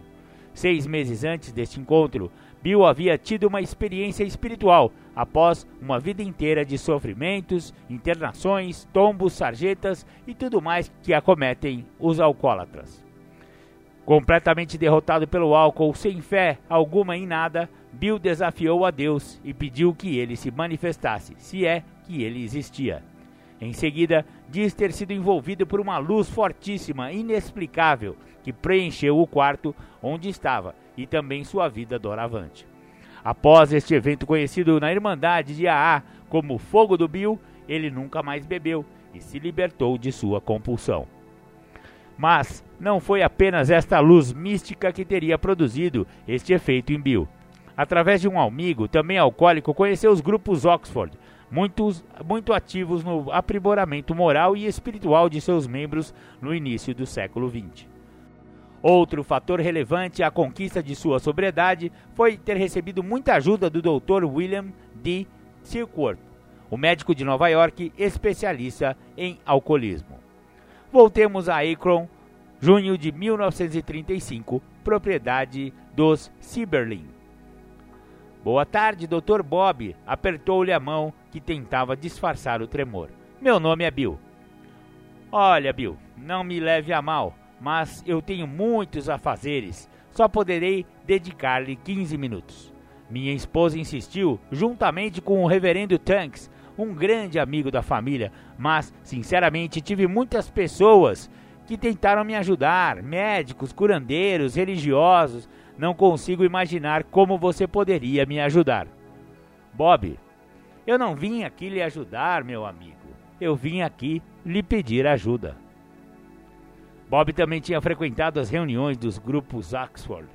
Seis meses antes deste encontro, Bill havia tido uma experiência espiritual após uma vida inteira de sofrimentos, internações, tombos, sarjetas e tudo mais que acometem os alcoólatras. Completamente derrotado pelo álcool, sem fé alguma em nada, Bill desafiou a Deus e pediu que ele se manifestasse, se é que ele existia. Em seguida, diz ter sido envolvido por uma luz fortíssima, inexplicável, que preencheu o quarto onde estava e também sua vida doravante. Após este evento conhecido na Irmandade de AA como Fogo do Bill, ele nunca mais bebeu e se libertou de sua compulsão. Mas não foi apenas esta luz mística que teria produzido este efeito em Bill. Através de um amigo, também alcoólico, conheceu os grupos Oxford, muitos, muito ativos no aprimoramento moral e espiritual de seus membros no início do século XX. Outro fator relevante à conquista de sua sobriedade foi ter recebido muita ajuda do Dr. William D. Silkworth, o médico de Nova York especialista em alcoolismo. Voltemos a Akron, junho de 1935, propriedade dos Sieberlin. Boa tarde, Dr. Bob. Apertou-lhe a mão que tentava disfarçar o tremor. Meu nome é Bill. Olha, Bill, não me leve a mal mas eu tenho muitos afazeres. Só poderei dedicar-lhe 15 minutos. Minha esposa insistiu, juntamente com o reverendo Tanks, um grande amigo da família, mas, sinceramente, tive muitas pessoas que tentaram me ajudar, médicos, curandeiros, religiosos. Não consigo imaginar como você poderia me ajudar. Bob, eu não vim aqui lhe ajudar, meu amigo. Eu vim aqui lhe pedir ajuda. Bob também tinha frequentado as reuniões dos grupos Oxford,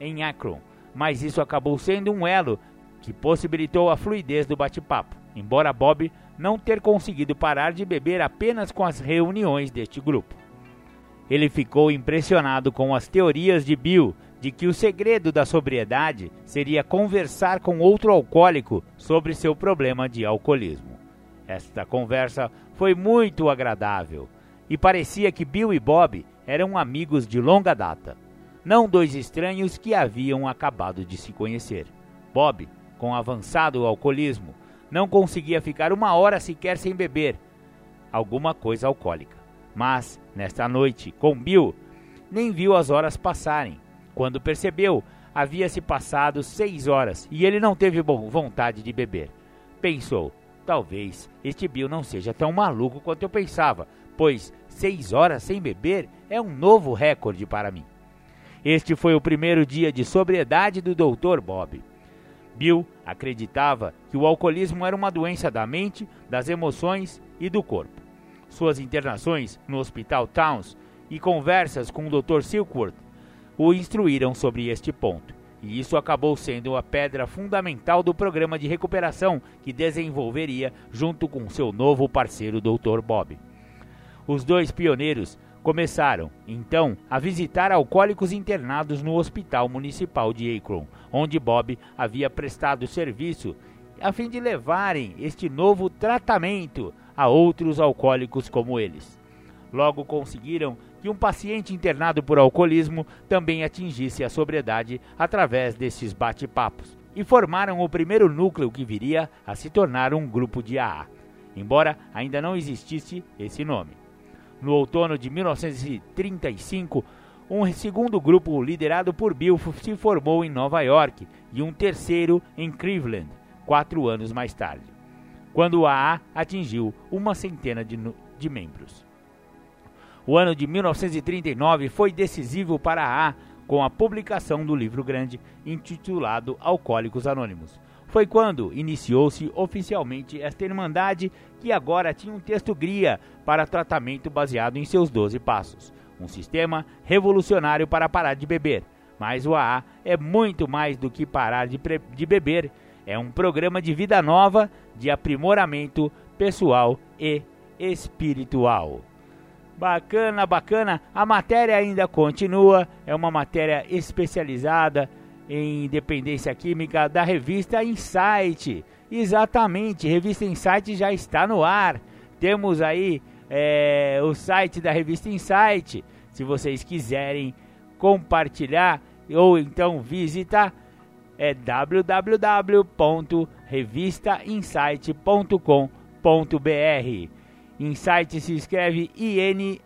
em Akron, mas isso acabou sendo um elo que possibilitou a fluidez do bate-papo, embora Bob não ter conseguido parar de beber apenas com as reuniões deste grupo. Ele ficou impressionado com as teorias de Bill de que o segredo da sobriedade seria conversar com outro alcoólico sobre seu problema de alcoolismo. Esta conversa foi muito agradável e parecia que Bill e Bob eram amigos de longa data, não dois estranhos que haviam acabado de se conhecer. Bob, com avançado alcoolismo, não conseguia ficar uma hora sequer sem beber alguma coisa alcoólica. Mas, nesta noite, com Bill, nem viu as horas passarem quando percebeu, havia se passado seis horas e ele não teve vontade de beber. Pensou, talvez este Bill não seja tão maluco quanto eu pensava, pois seis horas sem beber é um novo recorde para mim. Este foi o primeiro dia de sobriedade do Dr. Bob. Bill acreditava que o alcoolismo era uma doença da mente, das emoções e do corpo. Suas internações no Hospital Towns e conversas com o Dr. Silkworth o instruíram sobre este ponto. E isso acabou sendo a pedra fundamental do programa de recuperação que desenvolveria junto com seu novo parceiro Dr. Bob. Os dois pioneiros começaram, então, a visitar alcoólicos internados no Hospital Municipal de Akron, onde Bob havia prestado serviço, a fim de levarem este novo tratamento a outros alcoólicos como eles. Logo conseguiram que um paciente internado por alcoolismo também atingisse a sobriedade através desses bate-papos e formaram o primeiro núcleo que viria a se tornar um grupo de AA, embora ainda não existisse esse nome. No outono de 1935, um segundo grupo liderado por Bill se formou em Nova York e um terceiro em Cleveland, quatro anos mais tarde, quando o AA atingiu uma centena de, de membros. O ano de 1939 foi decisivo para a A com a publicação do livro grande intitulado Alcoólicos Anônimos. Foi quando iniciou-se oficialmente esta irmandade que agora tinha um texto gria para tratamento baseado em seus 12 passos. Um sistema revolucionário para parar de beber. Mas o AA é muito mais do que parar de, de beber. É um programa de vida nova, de aprimoramento pessoal e espiritual. Bacana, bacana. A matéria ainda continua. É uma matéria especializada em dependência química da revista Insight. Exatamente, revista Insight já está no ar. Temos aí é, o site da revista Insight. Se vocês quiserem compartilhar ou então visitar, é www.revistainsight.com.br. Insight se escreve I-N-S-I-G-H-T.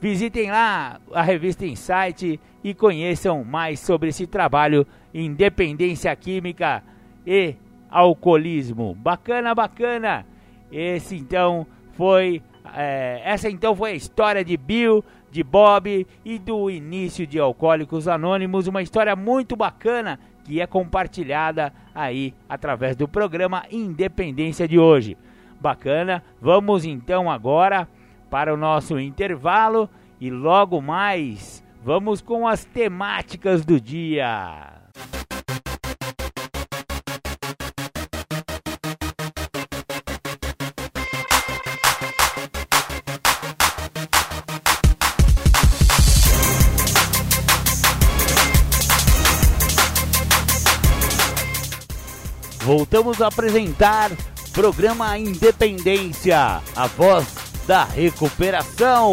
Visitem lá a revista Insight e conheçam mais sobre esse trabalho em dependência química e alcoolismo. Bacana, bacana. Esse então foi é, essa então foi a história de Bill, de Bob e do início de Alcoólicos Anônimos, uma história muito bacana que é compartilhada aí através do programa Independência de hoje. Bacana? Vamos então agora para o nosso intervalo e logo mais vamos com as temáticas do dia. voltamos a apresentar programa Independência, a voz da recuperação.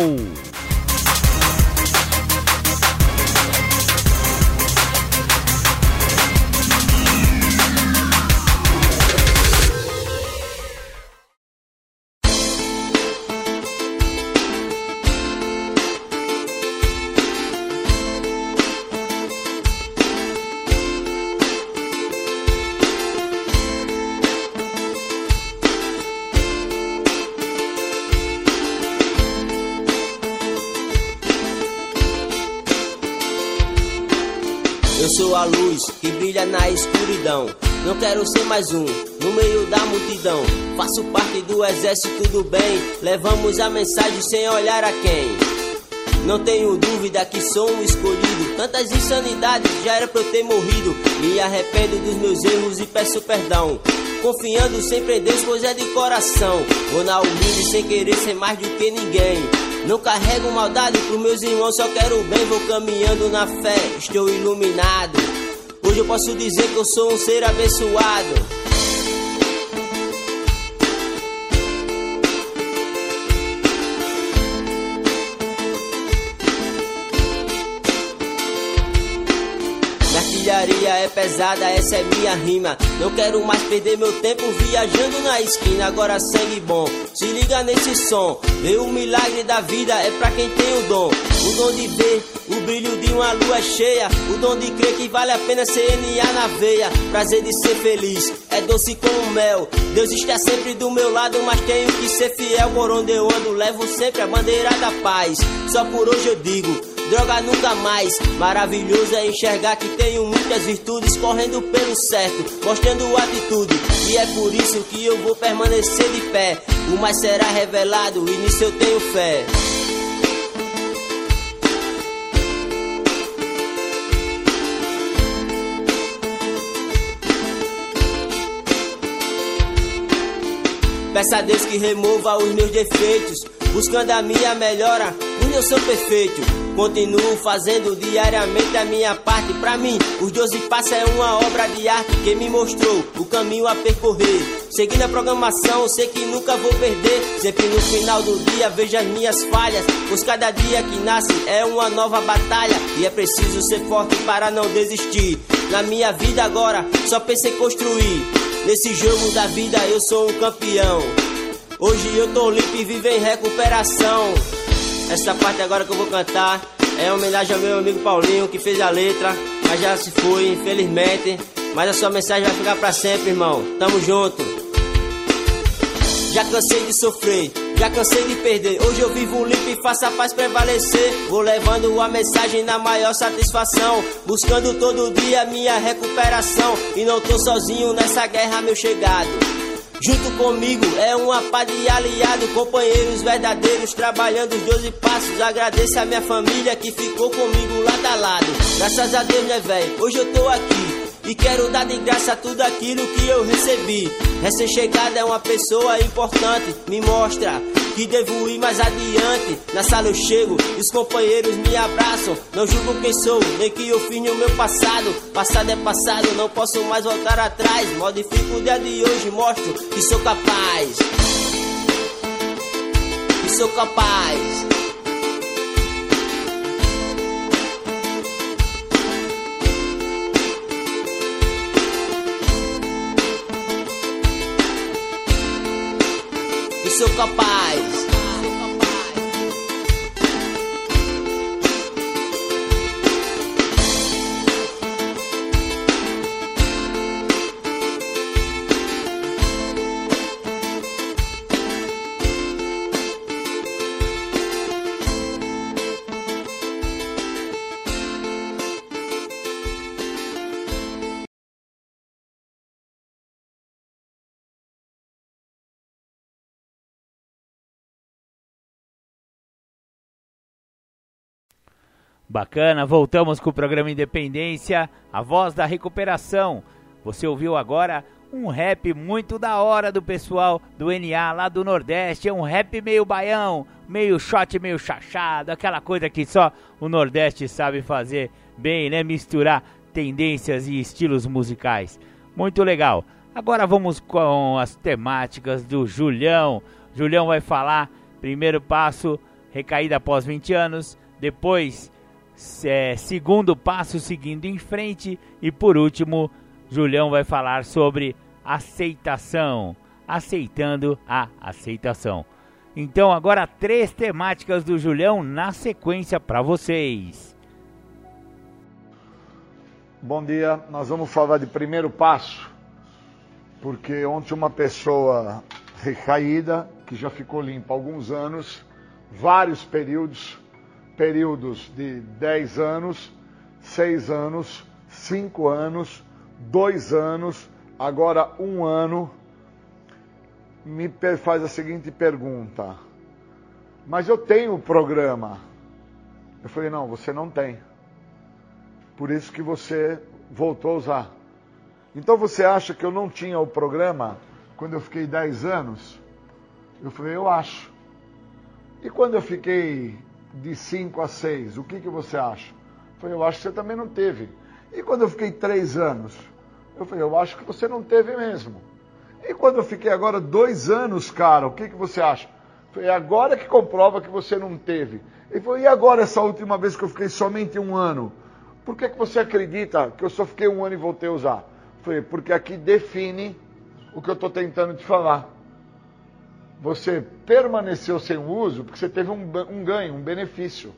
Na escuridão. Não quero ser mais um no meio da multidão. Faço parte do exército do bem. Levamos a mensagem sem olhar a quem. Não tenho dúvida que sou um escolhido. Tantas insanidades já era pra eu ter morrido. Me arrependo dos meus erros e peço perdão. Confiando sempre em Deus, pois é de coração. Vou na humilde sem querer ser mais do que ninguém. Não carrego maldade pros meus irmãos, só quero o bem. Vou caminhando na fé, estou iluminado. Hoje eu posso dizer que eu sou um ser abençoado. É pesada, essa é minha rima. Não quero mais perder meu tempo viajando na esquina. Agora sangue bom, se liga nesse som. Ver o milagre da vida é pra quem tem o dom. O dom de ver o brilho de uma lua cheia. O dom de crer que vale a pena CNA na veia. Prazer de ser feliz, é doce como mel. Deus está sempre do meu lado, mas tenho que ser fiel. Por onde eu ando, levo sempre a bandeira da paz. Só por hoje eu digo droga nunca mais. Maravilhoso é enxergar que tenho muitas virtudes correndo pelo certo, mostrando atitude. E é por isso que eu vou permanecer de pé. O mais será revelado e nisso eu tenho fé. Peça a Deus que remova os meus defeitos, buscando a minha melhora, eu sou perfeito. Continuo fazendo diariamente a minha parte. Pra mim, os 12 passos é uma obra de arte que me mostrou o caminho a percorrer. Seguindo a programação, sei que nunca vou perder. Sempre no final do dia vejo as minhas falhas. Pois cada dia que nasce é uma nova batalha. E é preciso ser forte para não desistir. Na minha vida agora, só pensei construir. Nesse jogo da vida eu sou um campeão. Hoje eu tô limpo e vivo em recuperação. Essa parte agora que eu vou cantar é homenagem ao meu amigo Paulinho que fez a letra, mas já se foi, infelizmente. Mas a sua mensagem vai ficar para sempre, irmão. Tamo junto. Já cansei de sofrer, já cansei de perder. Hoje eu vivo limpo e faço a paz prevalecer. Vou levando a mensagem na maior satisfação. Buscando todo dia minha recuperação. E não tô sozinho nessa guerra, meu chegado. Junto comigo é uma pá de aliado, companheiros verdadeiros, trabalhando os 12 passos. Agradeço a minha família que ficou comigo lado a lado. Graças a Deus, né, velho? Hoje eu tô aqui. E quero dar de graça tudo aquilo que eu recebi. Recém-chegada é uma pessoa importante, me mostra que devo ir mais adiante. Na sala eu chego os companheiros me abraçam. Não julgo quem sou, nem que eu fiz no meu passado. Passado é passado, não posso mais voltar atrás. Modifico o dia de hoje, mostro que sou capaz. Que sou capaz. Sou capaz. Bacana, voltamos com o programa Independência, a voz da recuperação. Você ouviu agora um rap muito da hora do pessoal do NA lá do Nordeste. É um rap meio baião, meio shot, meio chachado, aquela coisa que só o Nordeste sabe fazer bem, né? Misturar tendências e estilos musicais. Muito legal. Agora vamos com as temáticas do Julião. Julião vai falar primeiro passo, recaída após 20 anos, depois é, segundo passo seguindo em frente e por último, Julião vai falar sobre aceitação, aceitando a aceitação. Então agora três temáticas do Julião na sequência para vocês. Bom dia, nós vamos falar de primeiro passo, porque ontem uma pessoa recaída, que já ficou limpa há alguns anos, vários períodos, períodos de 10 anos, 6 anos, cinco anos, dois anos, agora um ano, me faz a seguinte pergunta: Mas eu tenho o programa. Eu falei: Não, você não tem. Por isso que você voltou a usar. Então você acha que eu não tinha o programa quando eu fiquei 10 anos? Eu falei: Eu acho. E quando eu fiquei de 5 a 6, o que, que você acha? Eu falei: Eu acho que você também não teve. E quando eu fiquei 3 anos? Eu falei: Eu acho que você não teve mesmo. E quando eu fiquei agora dois anos, cara, o que, que você acha? Foi agora que comprova que você não teve. Ele falou, e agora essa última vez que eu fiquei somente um ano? Por que, que você acredita que eu só fiquei um ano e voltei a usar? Foi porque aqui define o que eu estou tentando te falar. Você permaneceu sem uso porque você teve um, um ganho, um benefício.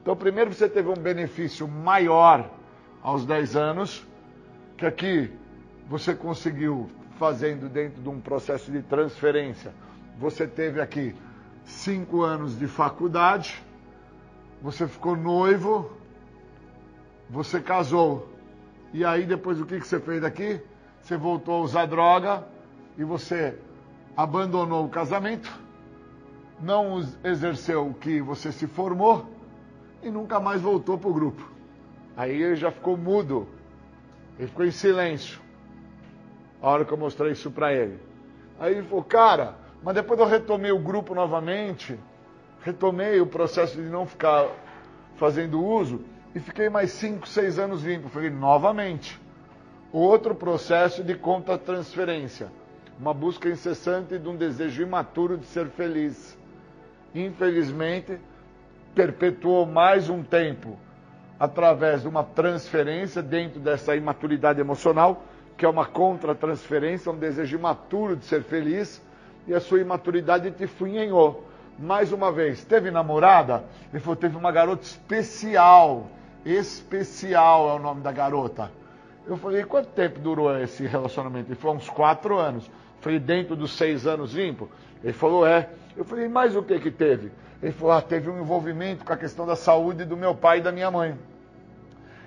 Então, primeiro você teve um benefício maior aos 10 anos, que aqui você conseguiu fazendo dentro de um processo de transferência. Você teve aqui cinco anos de faculdade, você ficou noivo, você casou. E aí depois o que, que você fez daqui? Você voltou a usar droga e você abandonou o casamento, não exerceu o que você se formou e nunca mais voltou para o grupo. Aí ele já ficou mudo, ele ficou em silêncio a hora que eu mostrei isso para ele. Aí ele falou, cara, mas depois eu retomei o grupo novamente, retomei o processo de não ficar fazendo uso e fiquei mais 5, 6 anos limpo. Falei, novamente, outro processo de contra-transferência, uma busca incessante de um desejo imaturo de ser feliz. Infelizmente, perpetuou mais um tempo através de uma transferência dentro dessa imaturidade emocional que é uma contra-transferência, um desejo imaturo de ser feliz, e a sua imaturidade te funhenhou. Mais uma vez, teve namorada? Ele falou, teve uma garota especial. Especial é o nome da garota. Eu falei, quanto tempo durou esse relacionamento? Ele falou, uns quatro anos. Falei, dentro dos seis anos limpo? Ele falou, é. Eu falei, mais o que que teve? Ele falou, ah, teve um envolvimento com a questão da saúde do meu pai e da minha mãe.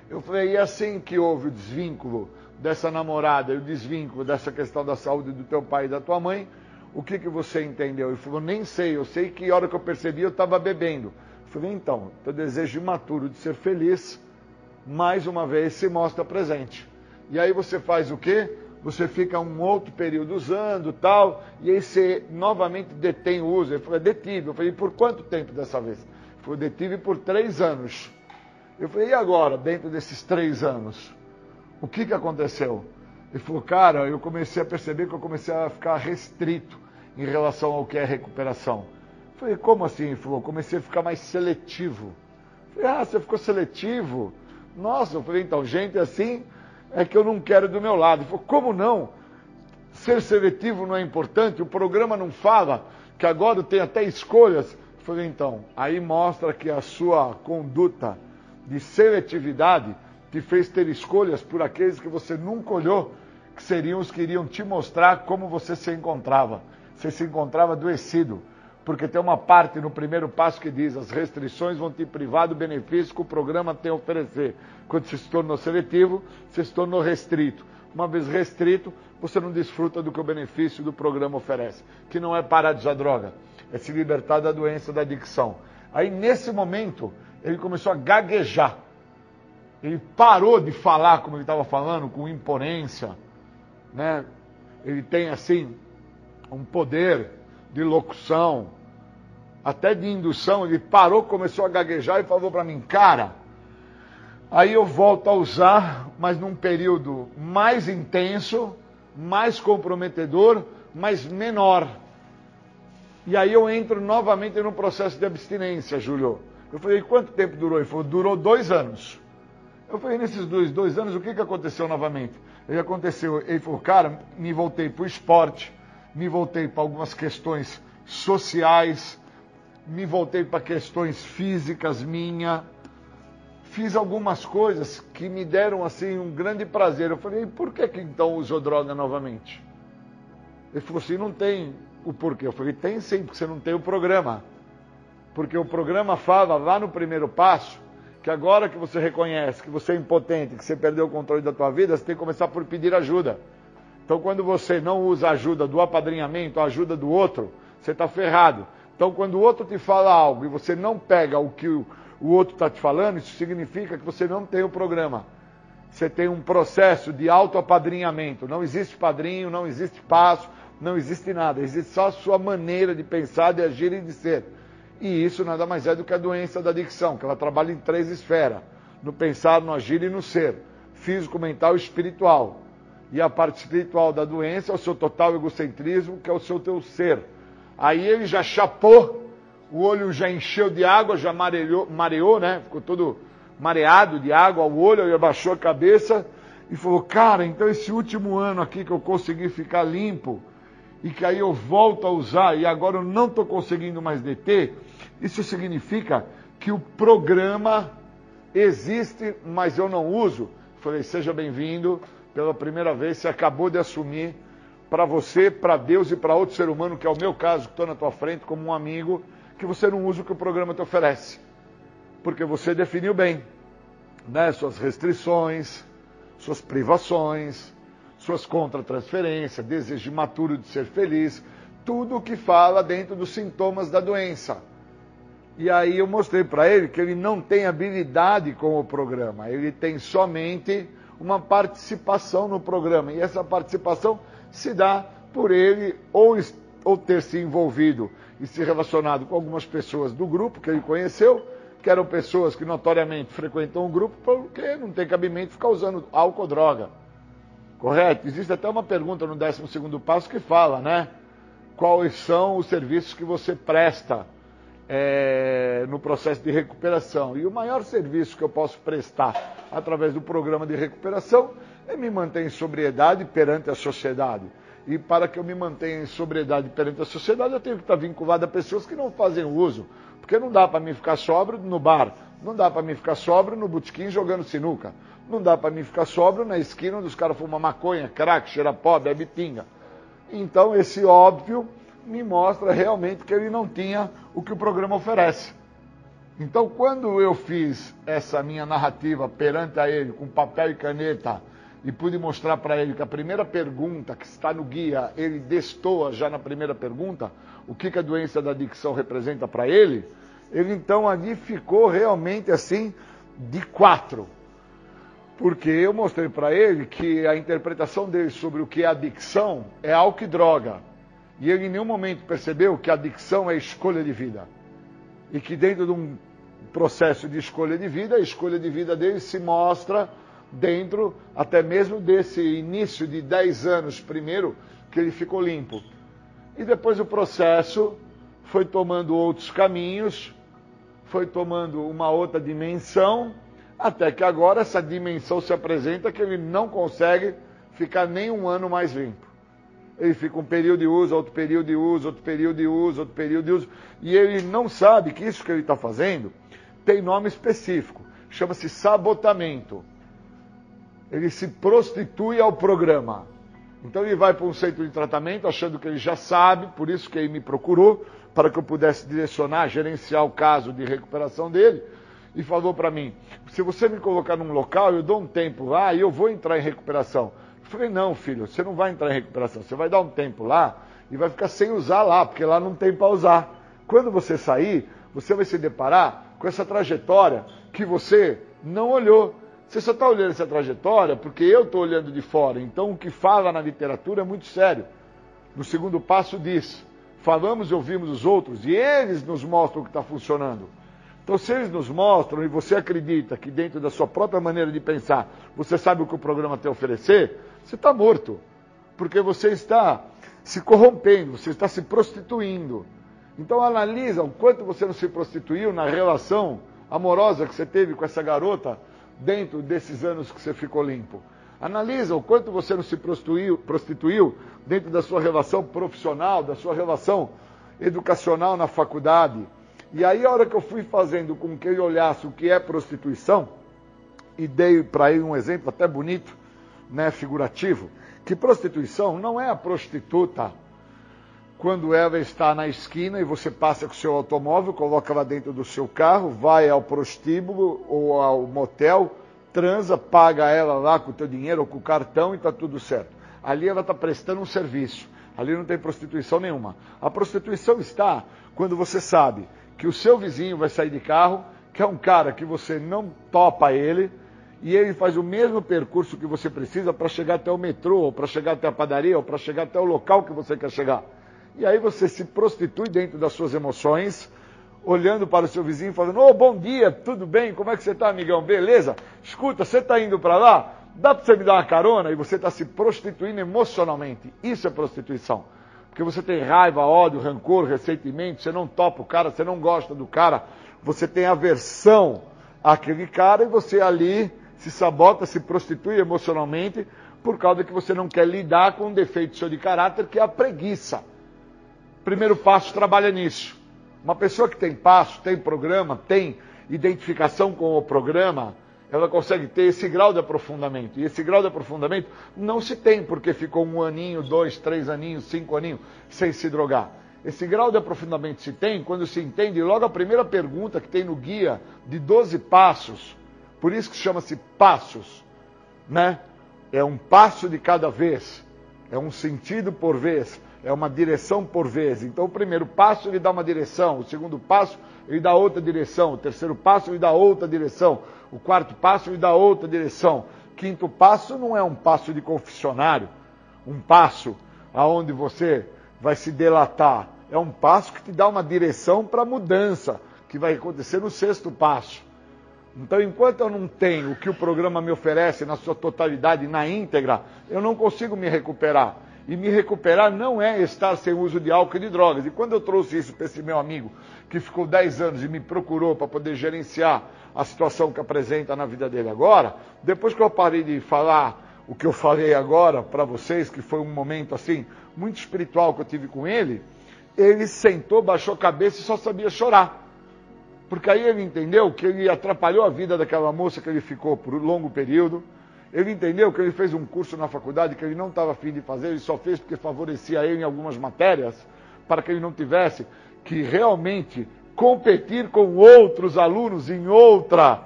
Eu falei, e assim que houve o desvínculo dessa namorada e o desvínculo dessa questão da saúde do teu pai e da tua mãe, o que, que você entendeu? Ele falou, nem sei, eu sei que a hora que eu percebi eu estava bebendo. Eu falei, então, teu desejo imaturo de ser feliz, mais uma vez se mostra presente. E aí você faz o quê? Você fica um outro período usando tal, e aí você novamente detém o uso. Ele falou, é detive. Eu falei, por quanto tempo dessa vez? Ele falou, detive por três anos. Eu falei, e agora, dentro desses três anos? O que, que aconteceu? Ele falou, cara, eu comecei a perceber que eu comecei a ficar restrito em relação ao que é recuperação. Eu falei, como assim? Ele falou, comecei a ficar mais seletivo. Eu falei, ah, você ficou seletivo? Nossa, eu falei, então, gente assim é que eu não quero do meu lado. Falou, como não? Ser seletivo não é importante? O programa não fala que agora tem até escolhas? Eu falei, então, aí mostra que a sua conduta de seletividade te fez ter escolhas por aqueles que você nunca olhou, que seriam os que iriam te mostrar como você se encontrava. Você se encontrava adoecido. Porque tem uma parte no primeiro passo que diz: as restrições vão te privar do benefício que o programa tem a oferecer. Quando você se tornou seletivo, você se tornou restrito. Uma vez restrito, você não desfruta do que o benefício do programa oferece, que não é parar de usar droga, é se libertar da doença da adicção. Aí, nesse momento, ele começou a gaguejar. Ele parou de falar como ele estava falando, com imponência. Né? Ele tem, assim, um poder de locução, até de indução. Ele parou, começou a gaguejar e falou para mim, cara. Aí eu volto a usar, mas num período mais intenso, mais comprometedor, mas menor. E aí eu entro novamente no processo de abstinência, Júlio. Eu falei, quanto tempo durou? Ele falou, durou dois anos. Eu falei, nesses dois, dois anos, o que, que aconteceu novamente? Ele aconteceu, ele falou, cara, me voltei para o esporte, me voltei para algumas questões sociais, me voltei para questões físicas minha, fiz algumas coisas que me deram assim um grande prazer. Eu falei, por que, que então usou droga novamente? Ele falou assim, não tem o porquê. Eu falei, tem sim, porque você não tem o programa. Porque o programa fala lá no primeiro passo que agora que você reconhece que você é impotente, que você perdeu o controle da tua vida, você tem que começar por pedir ajuda. Então, quando você não usa a ajuda do apadrinhamento, a ajuda do outro, você está ferrado. Então, quando o outro te fala algo e você não pega o que o, outro está te falando, isso significa que você não tem o programa. Você tem um processo de autoapadrinhamento. Não existe padrinho, não existe passo, não existe nada. Existe só a sua maneira de pensar, de agir e de ser. E isso nada mais é do que a doença da adicção, que ela trabalha em três esferas: no pensar, no agir e no ser físico, mental e espiritual. E a parte espiritual da doença é o seu total egocentrismo, que é o seu teu ser. Aí ele já chapou, o olho já encheu de água, já mareou, mareou né? Ficou todo mareado de água o olho, ele abaixou a cabeça e falou: Cara, então esse último ano aqui que eu consegui ficar limpo e que aí eu volto a usar e agora eu não estou conseguindo mais deter, isso significa que o programa existe, mas eu não uso. Falei: Seja bem-vindo pela primeira vez, você acabou de assumir para você, para Deus e para outro ser humano, que é o meu caso, que estou na tua frente como um amigo, que você não usa o que o programa te oferece. Porque você definiu bem né, suas restrições, suas privações, suas contratransferências, desejo imaturo de ser feliz, tudo o que fala dentro dos sintomas da doença. E aí eu mostrei para ele que ele não tem habilidade com o programa, ele tem somente uma participação no programa. E essa participação se dá por ele ou, ou ter se envolvido e se relacionado com algumas pessoas do grupo que ele conheceu, que eram pessoas que notoriamente frequentam o grupo, porque não tem cabimento ficar usando álcool ou droga. Correto? Existe até uma pergunta no 12 passo que fala, né? Quais são os serviços que você presta é, no processo de recuperação? E o maior serviço que eu posso prestar através do programa de recuperação, é me manter em sobriedade perante a sociedade. E para que eu me mantenha em sobriedade perante a sociedade, eu tenho que estar vinculado a pessoas que não fazem uso. Porque não dá para mim ficar sóbrio no bar, não dá para mim ficar sóbrio no botequim jogando sinuca, não dá para mim ficar sóbrio na esquina onde os caras fumam maconha, crack, cheira pó, bebe. Então esse óbvio me mostra realmente que ele não tinha o que o programa oferece. Então, quando eu fiz essa minha narrativa perante a ele, com papel e caneta, e pude mostrar para ele que a primeira pergunta que está no guia, ele destoa já na primeira pergunta, o que, que a doença da adicção representa para ele, ele então ali ficou realmente assim, de quatro. Porque eu mostrei para ele que a interpretação dele sobre o que é adicção é álcool e droga. E ele em nenhum momento percebeu que adicção é escolha de vida. E que dentro de um processo de escolha de vida, a escolha de vida dele se mostra dentro até mesmo desse início de 10 anos primeiro que ele ficou limpo. E depois o processo foi tomando outros caminhos, foi tomando uma outra dimensão, até que agora essa dimensão se apresenta que ele não consegue ficar nem um ano mais limpo. Ele fica um período de uso, outro período de uso, outro período de uso, outro período de uso, e ele não sabe que isso que ele está fazendo tem nome específico, chama-se sabotamento. Ele se prostitui ao programa. Então ele vai para um centro de tratamento achando que ele já sabe, por isso que ele me procurou, para que eu pudesse direcionar, gerenciar o caso de recuperação dele, e falou para mim: se você me colocar num local, eu dou um tempo lá e eu vou entrar em recuperação. Eu falei: não, filho, você não vai entrar em recuperação, você vai dar um tempo lá e vai ficar sem usar lá, porque lá não tem para usar. Quando você sair, você vai se deparar com essa trajetória que você não olhou. Você só está olhando essa trajetória porque eu estou olhando de fora. Então, o que fala na literatura é muito sério. No segundo passo diz: falamos e ouvimos os outros e eles nos mostram o que está funcionando. Então, se eles nos mostram e você acredita que dentro da sua própria maneira de pensar você sabe o que o programa tem a oferecer, você está morto. Porque você está se corrompendo, você está se prostituindo. Então analisa o quanto você não se prostituiu na relação amorosa que você teve com essa garota dentro desses anos que você ficou limpo. Analisa o quanto você não se prostituiu, prostituiu dentro da sua relação profissional, da sua relação educacional na faculdade. E aí, a hora que eu fui fazendo com que ele olhasse o que é prostituição, e dei para ele um exemplo até bonito, né, figurativo, que prostituição não é a prostituta quando ela está na esquina e você passa com o seu automóvel, coloca ela dentro do seu carro, vai ao prostíbulo ou ao motel, transa, paga ela lá com o teu dinheiro ou com o cartão e está tudo certo. Ali ela está prestando um serviço. Ali não tem prostituição nenhuma. A prostituição está quando você sabe que o seu vizinho vai sair de carro, que é um cara que você não topa ele, e ele faz o mesmo percurso que você precisa para chegar até o metrô, ou para chegar até a padaria, ou para chegar até o local que você quer chegar. E aí você se prostitui dentro das suas emoções, olhando para o seu vizinho, falando: Ô, oh, bom dia, tudo bem? Como é que você está, amigão? Beleza? Escuta, você está indo para lá? Dá para você me dar uma carona? E você está se prostituindo emocionalmente. Isso é prostituição. Porque você tem raiva, ódio, rancor, ressentimento, você não topa o cara, você não gosta do cara, você tem aversão àquele cara e você ali se sabota, se prostitui emocionalmente por causa que você não quer lidar com um defeito seu de caráter que é a preguiça. Primeiro passo trabalha nisso. Uma pessoa que tem passo, tem programa, tem identificação com o programa, ela consegue ter esse grau de aprofundamento. E esse grau de aprofundamento não se tem porque ficou um aninho, dois, três aninhos, cinco aninhos sem se drogar. Esse grau de aprofundamento se tem quando se entende logo a primeira pergunta que tem no guia de 12 passos. Por isso que chama-se passos, né? É um passo de cada vez, é um sentido por vez, é uma direção por vez. Então o primeiro passo ele dá uma direção, o segundo passo ele dá outra direção, o terceiro passo ele dá outra direção, o quarto passo ele dá outra direção. Quinto passo não é um passo de confessionário, um passo aonde você vai se delatar. É um passo que te dá uma direção para a mudança, que vai acontecer no sexto passo. Então, enquanto eu não tenho o que o programa me oferece na sua totalidade, na íntegra, eu não consigo me recuperar. E me recuperar não é estar sem uso de álcool e de drogas. E quando eu trouxe isso para esse meu amigo, que ficou 10 anos e me procurou para poder gerenciar a situação que apresenta na vida dele agora, depois que eu parei de falar o que eu falei agora para vocês, que foi um momento assim, muito espiritual que eu tive com ele, ele sentou, baixou a cabeça e só sabia chorar. Porque aí ele entendeu que ele atrapalhou a vida daquela moça que ele ficou por um longo período. Ele entendeu que ele fez um curso na faculdade que ele não estava afim de fazer, ele só fez porque favorecia ele em algumas matérias, para que ele não tivesse que realmente competir com outros alunos em outra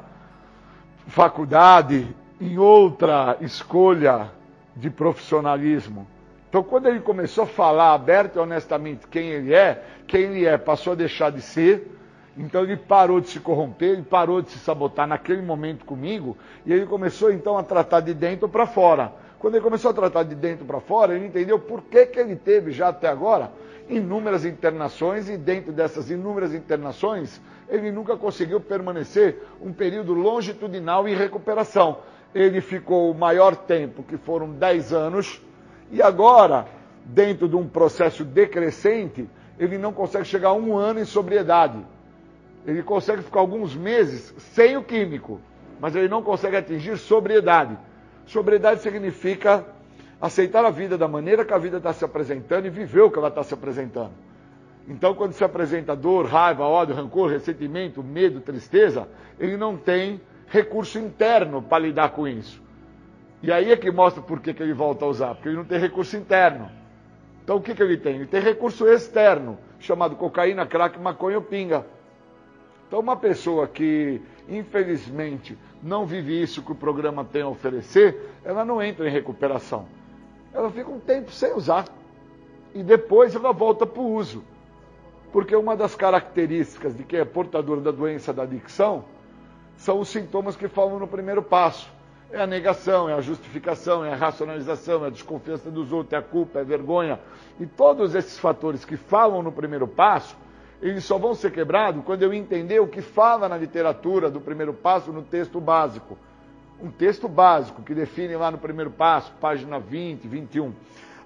faculdade, em outra escolha de profissionalismo. Então, quando ele começou a falar aberto e honestamente quem ele é, quem ele é passou a deixar de ser. Então ele parou de se corromper, ele parou de se sabotar naquele momento comigo, e ele começou então a tratar de dentro para fora. Quando ele começou a tratar de dentro para fora, ele entendeu por que, que ele teve já até agora inúmeras internações e dentro dessas inúmeras internações, ele nunca conseguiu permanecer um período longitudinal em recuperação. Ele ficou o maior tempo, que foram 10 anos, e agora, dentro de um processo decrescente, ele não consegue chegar a um ano em sobriedade. Ele consegue ficar alguns meses sem o químico, mas ele não consegue atingir sobriedade. Sobriedade significa aceitar a vida da maneira que a vida está se apresentando e viver o que ela está se apresentando. Então, quando se apresenta dor, raiva, ódio, rancor, ressentimento, medo, tristeza, ele não tem recurso interno para lidar com isso. E aí é que mostra por que, que ele volta a usar, porque ele não tem recurso interno. Então, o que, que ele tem? Ele tem recurso externo, chamado cocaína, crack, maconha ou pinga. Então, uma pessoa que, infelizmente, não vive isso que o programa tem a oferecer, ela não entra em recuperação ela fica um tempo sem usar. E depois ela volta para o uso. Porque uma das características de quem é portador da doença da adicção são os sintomas que falam no primeiro passo. É a negação, é a justificação, é a racionalização, é a desconfiança dos outros, é a culpa, é a vergonha. E todos esses fatores que falam no primeiro passo, eles só vão ser quebrados quando eu entender o que fala na literatura do primeiro passo no texto básico um texto básico que define lá no primeiro passo, página 20, 21.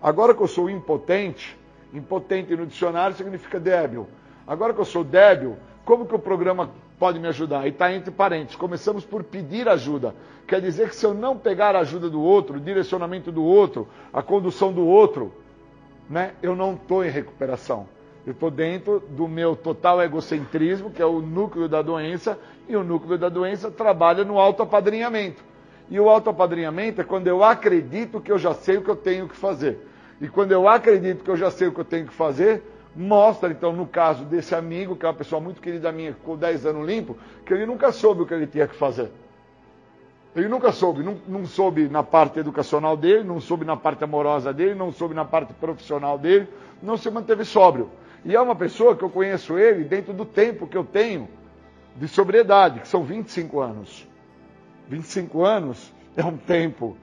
Agora que eu sou impotente, impotente no dicionário significa débil. Agora que eu sou débil, como que o programa pode me ajudar? E está entre parênteses. Começamos por pedir ajuda. Quer dizer que se eu não pegar a ajuda do outro, o direcionamento do outro, a condução do outro, né, eu não estou em recuperação. Eu estou dentro do meu total egocentrismo, que é o núcleo da doença, e o núcleo da doença trabalha no autoapadrinhamento. E o autoapadrinhamento é quando eu acredito que eu já sei o que eu tenho que fazer. E quando eu acredito que eu já sei o que eu tenho que fazer, mostra, então, no caso desse amigo, que é uma pessoa muito querida minha, que ficou 10 anos limpo, que ele nunca soube o que ele tinha que fazer. Ele nunca soube, não, não soube na parte educacional dele, não soube na parte amorosa dele, não soube na parte profissional dele, não se manteve sóbrio. E é uma pessoa que eu conheço ele dentro do tempo que eu tenho de sobriedade, que são 25 anos. 25 anos é um tempo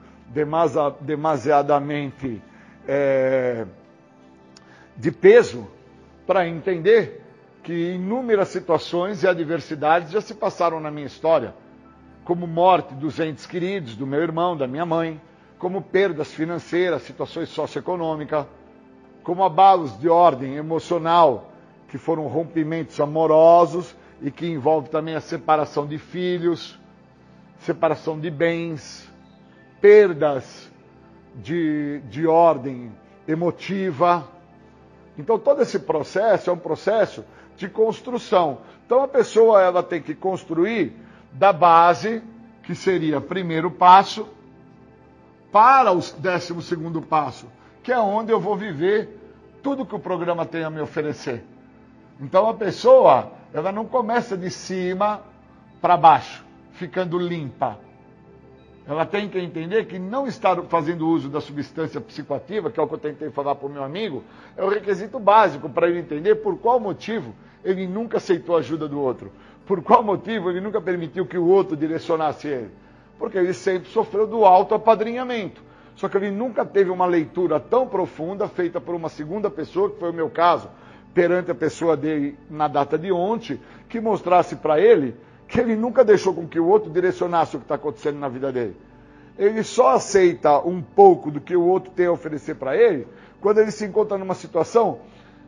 demasiadamente é, de peso para entender que inúmeras situações e adversidades já se passaram na minha história, como morte dos entes queridos, do meu irmão, da minha mãe, como perdas financeiras, situações socioeconômicas, como abalos de ordem emocional, que foram rompimentos amorosos e que envolve também a separação de filhos, separação de bens, perdas de, de ordem emotiva. Então todo esse processo é um processo de construção. Então a pessoa ela tem que construir da base, que seria primeiro passo, para o décimo segundo passo, que é onde eu vou viver tudo que o programa tem a me oferecer. Então a pessoa, ela não começa de cima para baixo, ficando limpa. Ela tem que entender que não estar fazendo uso da substância psicoativa, que é o que eu tentei falar para o meu amigo, é o requisito básico para ele entender por qual motivo ele nunca aceitou a ajuda do outro. Por qual motivo ele nunca permitiu que o outro direcionasse ele. Porque ele sempre sofreu do auto-apadrinhamento. Só que ele nunca teve uma leitura tão profunda feita por uma segunda pessoa, que foi o meu caso, perante a pessoa dele na data de ontem, que mostrasse para ele que ele nunca deixou com que o outro direcionasse o que está acontecendo na vida dele. Ele só aceita um pouco do que o outro tem a oferecer para ele quando ele se encontra numa situação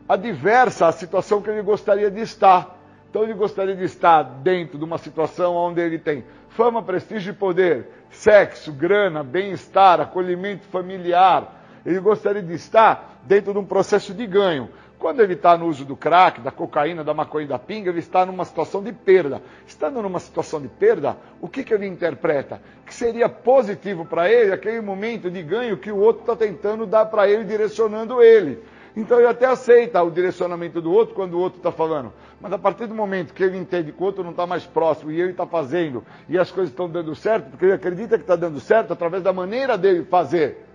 adversa à situação que ele gostaria de estar. Então ele gostaria de estar dentro de uma situação onde ele tem fama, prestígio e poder, sexo, grana, bem-estar, acolhimento familiar. Ele gostaria de estar dentro de um processo de ganho. Quando ele está no uso do crack, da cocaína, da maconha da pinga, ele está numa situação de perda. Estando numa situação de perda, o que, que ele interpreta? Que seria positivo para ele aquele momento de ganho que o outro está tentando dar para ele, direcionando ele. Então ele até aceita o direcionamento do outro quando o outro está falando. Mas a partir do momento que ele entende que o outro não está mais próximo e ele está fazendo e as coisas estão dando certo, porque ele acredita que está dando certo através da maneira dele fazer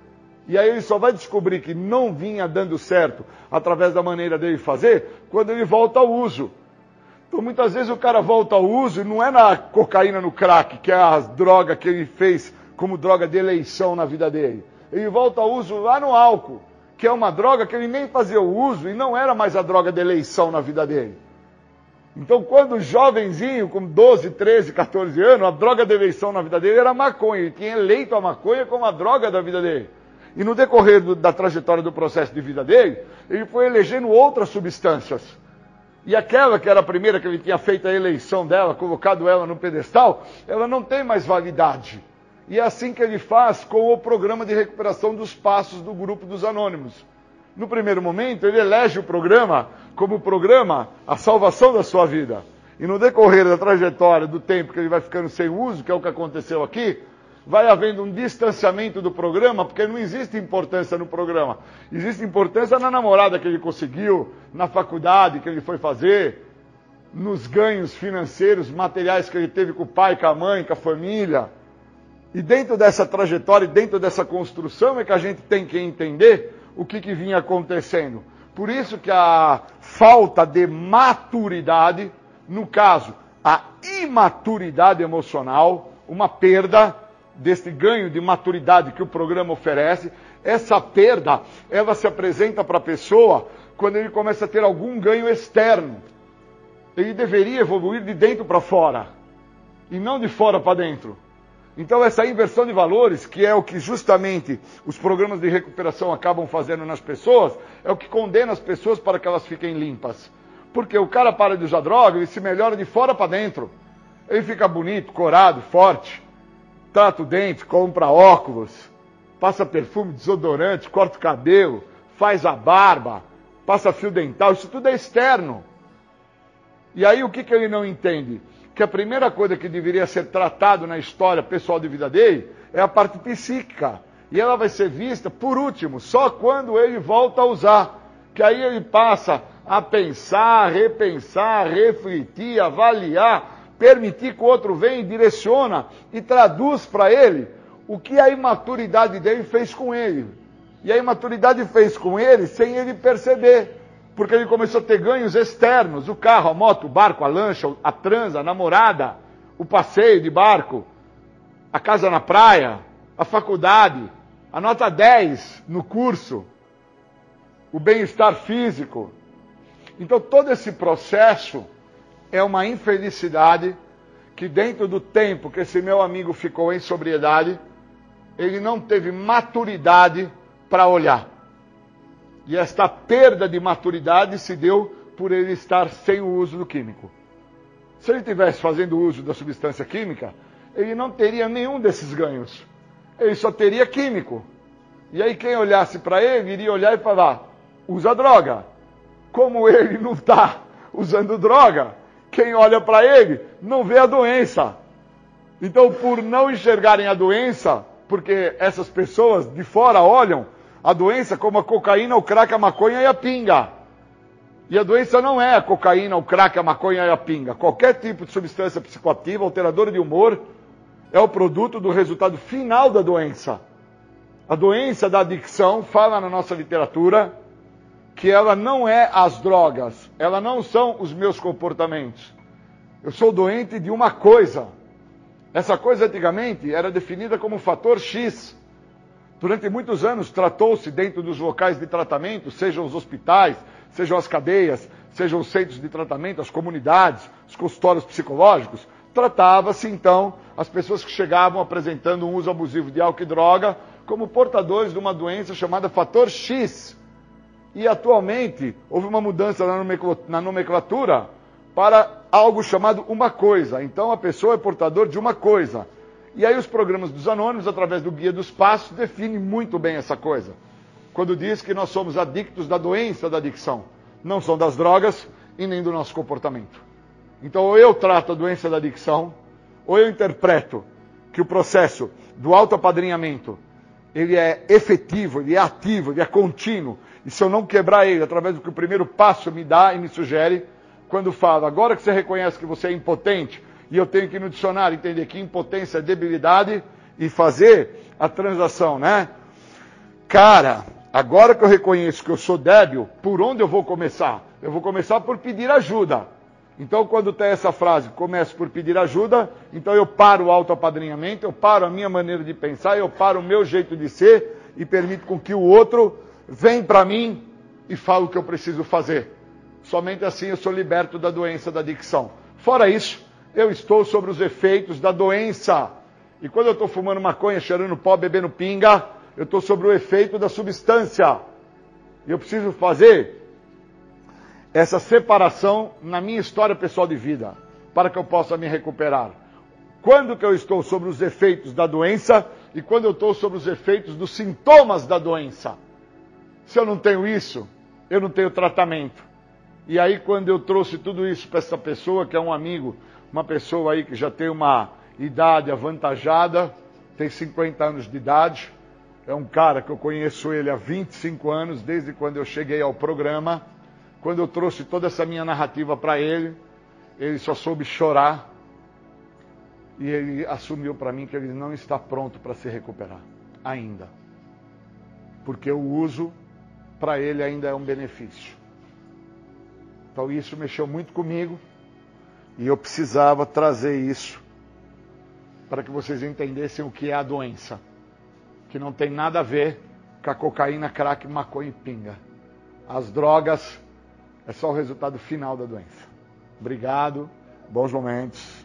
e aí ele só vai descobrir que não vinha dando certo através da maneira dele fazer quando ele volta ao uso. Então muitas vezes o cara volta ao uso e não é na cocaína, no crack, que é a droga que ele fez como droga de eleição na vida dele. Ele volta ao uso lá no álcool, que é uma droga que ele nem fazia o uso e não era mais a droga de eleição na vida dele. Então, quando jovenzinho, com 12, 13, 14 anos, a droga de eleição na vida dele era a maconha. Ele tinha eleito a maconha como a droga da vida dele. E no decorrer do, da trajetória do processo de vida dele, ele foi elegendo outras substâncias. E aquela que era a primeira que ele tinha feito a eleição dela, colocado ela no pedestal, ela não tem mais validade. E é assim que ele faz com o programa de recuperação dos passos do grupo dos anônimos. No primeiro momento, ele elege o programa como programa a salvação da sua vida. E no decorrer da trajetória do tempo que ele vai ficando sem uso, que é o que aconteceu aqui, vai havendo um distanciamento do programa, porque não existe importância no programa. Existe importância na namorada que ele conseguiu, na faculdade que ele foi fazer, nos ganhos financeiros, materiais que ele teve com o pai, com a mãe, com a família. E dentro dessa trajetória, dentro dessa construção, é que a gente tem que entender o que, que vinha acontecendo. Por isso que a falta de maturidade, no caso, a imaturidade emocional, uma perda, desse ganho de maturidade que o programa oferece, essa perda, ela se apresenta para a pessoa quando ele começa a ter algum ganho externo. Ele deveria evoluir de dentro para fora e não de fora para dentro. Então essa inversão de valores, que é o que justamente os programas de recuperação acabam fazendo nas pessoas, é o que condena as pessoas para que elas fiquem limpas. Porque o cara para de usar droga, ele se melhora de fora para dentro. Ele fica bonito, corado, forte trata o dente, compra óculos, passa perfume, desodorante, corta o cabelo, faz a barba, passa fio dental, isso tudo é externo. E aí o que, que ele não entende? Que a primeira coisa que deveria ser tratado na história pessoal de vida dele é a parte psíquica, E ela vai ser vista, por último, só quando ele volta a usar. Que aí ele passa a pensar, repensar, refletir, avaliar, permitir que o outro venha e direciona e traduz para ele o que a imaturidade dele fez com ele. E a imaturidade fez com ele sem ele perceber. Porque ele começou a ter ganhos externos: o carro, a moto, o barco, a lancha, a transa, a namorada, o passeio de barco, a casa na praia, a faculdade, a nota 10 no curso, o bem-estar físico. Então, todo esse processo é uma infelicidade que, dentro do tempo que esse meu amigo ficou em sobriedade, ele não teve maturidade para olhar. E esta perda de maturidade se deu por ele estar sem o uso do químico. Se ele tivesse fazendo uso da substância química, ele não teria nenhum desses ganhos. Ele só teria químico. E aí quem olhasse para ele iria olhar e falar: usa droga. Como ele não está usando droga, quem olha para ele não vê a doença. Então, por não enxergarem a doença, porque essas pessoas de fora olham a doença como a cocaína, o crack, a maconha e a pinga. E a doença não é a cocaína, o crack, a maconha e a pinga. Qualquer tipo de substância psicoativa, alteradora de humor, é o produto do resultado final da doença. A doença da adicção fala na nossa literatura que ela não é as drogas, ela não são os meus comportamentos. Eu sou doente de uma coisa. Essa coisa antigamente era definida como fator X. Durante muitos anos tratou-se dentro dos locais de tratamento, sejam os hospitais, sejam as cadeias, sejam os centros de tratamento, as comunidades, os consultórios psicológicos, tratava-se então as pessoas que chegavam apresentando um uso abusivo de álcool e droga como portadores de uma doença chamada fator X. E atualmente houve uma mudança na nomenclatura para algo chamado uma coisa. Então a pessoa é portador de uma coisa. E aí os programas dos anônimos, através do Guia dos Passos, definem muito bem essa coisa. Quando diz que nós somos adictos da doença da adicção, não são das drogas e nem do nosso comportamento. Então, ou eu trato a doença da adicção, ou eu interpreto que o processo do autoapadrinhamento ele é efetivo, ele é ativo, ele é contínuo. E se eu não quebrar ele através do que o primeiro passo me dá e me sugere, quando fala, agora que você reconhece que você é impotente, e eu tenho que ir no dicionário entender que impotência é debilidade e fazer a transação, né? Cara, agora que eu reconheço que eu sou débil, por onde eu vou começar? Eu vou começar por pedir ajuda. Então, quando tem essa frase, começo por pedir ajuda, então eu paro o autoapadrinhamento, eu paro a minha maneira de pensar, eu paro o meu jeito de ser e permito com que o outro venha para mim e fale o que eu preciso fazer. Somente assim eu sou liberto da doença da adicção. Fora isso, eu estou sobre os efeitos da doença. E quando eu estou fumando maconha, cheirando pó, bebendo pinga, eu estou sobre o efeito da substância. E eu preciso fazer essa separação na minha história pessoal de vida, para que eu possa me recuperar. Quando que eu estou sobre os efeitos da doença e quando eu estou sobre os efeitos dos sintomas da doença. Se eu não tenho isso, eu não tenho tratamento. E aí, quando eu trouxe tudo isso para essa pessoa, que é um amigo uma pessoa aí que já tem uma idade avantajada, tem 50 anos de idade, é um cara que eu conheço ele há 25 anos, desde quando eu cheguei ao programa. Quando eu trouxe toda essa minha narrativa para ele, ele só soube chorar e ele assumiu para mim que ele não está pronto para se recuperar ainda. Porque o uso para ele ainda é um benefício. Então isso mexeu muito comigo. E eu precisava trazer isso para que vocês entendessem o que é a doença, que não tem nada a ver com a cocaína, crack, maconha e pinga. As drogas é só o resultado final da doença. Obrigado, bons momentos.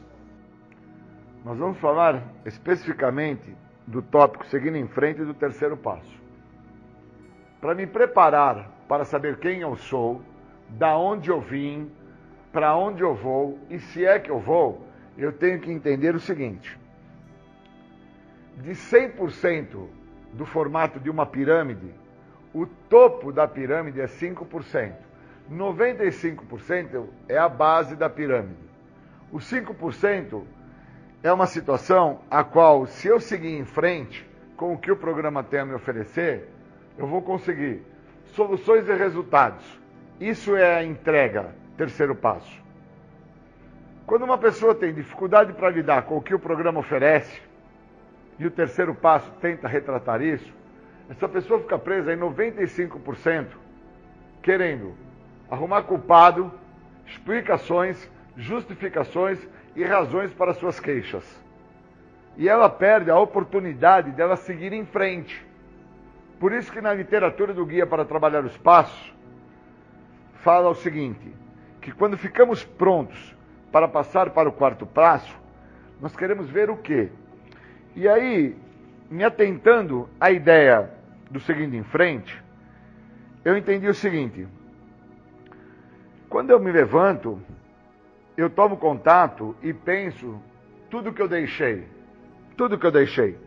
Nós vamos falar especificamente do tópico seguindo em frente do terceiro passo. Para me preparar para saber quem eu sou, da onde eu vim, para onde eu vou e se é que eu vou, eu tenho que entender o seguinte: de 100% do formato de uma pirâmide, o topo da pirâmide é 5%. 95% é a base da pirâmide. Os 5% é uma situação a qual, se eu seguir em frente, com o que o programa tem a me oferecer, eu vou conseguir soluções e resultados. Isso é a entrega, terceiro passo. Quando uma pessoa tem dificuldade para lidar com o que o programa oferece, e o terceiro passo tenta retratar isso, essa pessoa fica presa em 95% querendo arrumar culpado, explicações, justificações e razões para suas queixas. E ela perde a oportunidade dela seguir em frente. Por isso que na literatura do Guia para Trabalhar os Passos, fala o seguinte, que quando ficamos prontos para passar para o quarto passo, nós queremos ver o quê? E aí, me atentando à ideia do seguinte em frente, eu entendi o seguinte: quando eu me levanto, eu tomo contato e penso tudo que eu deixei, tudo que eu deixei.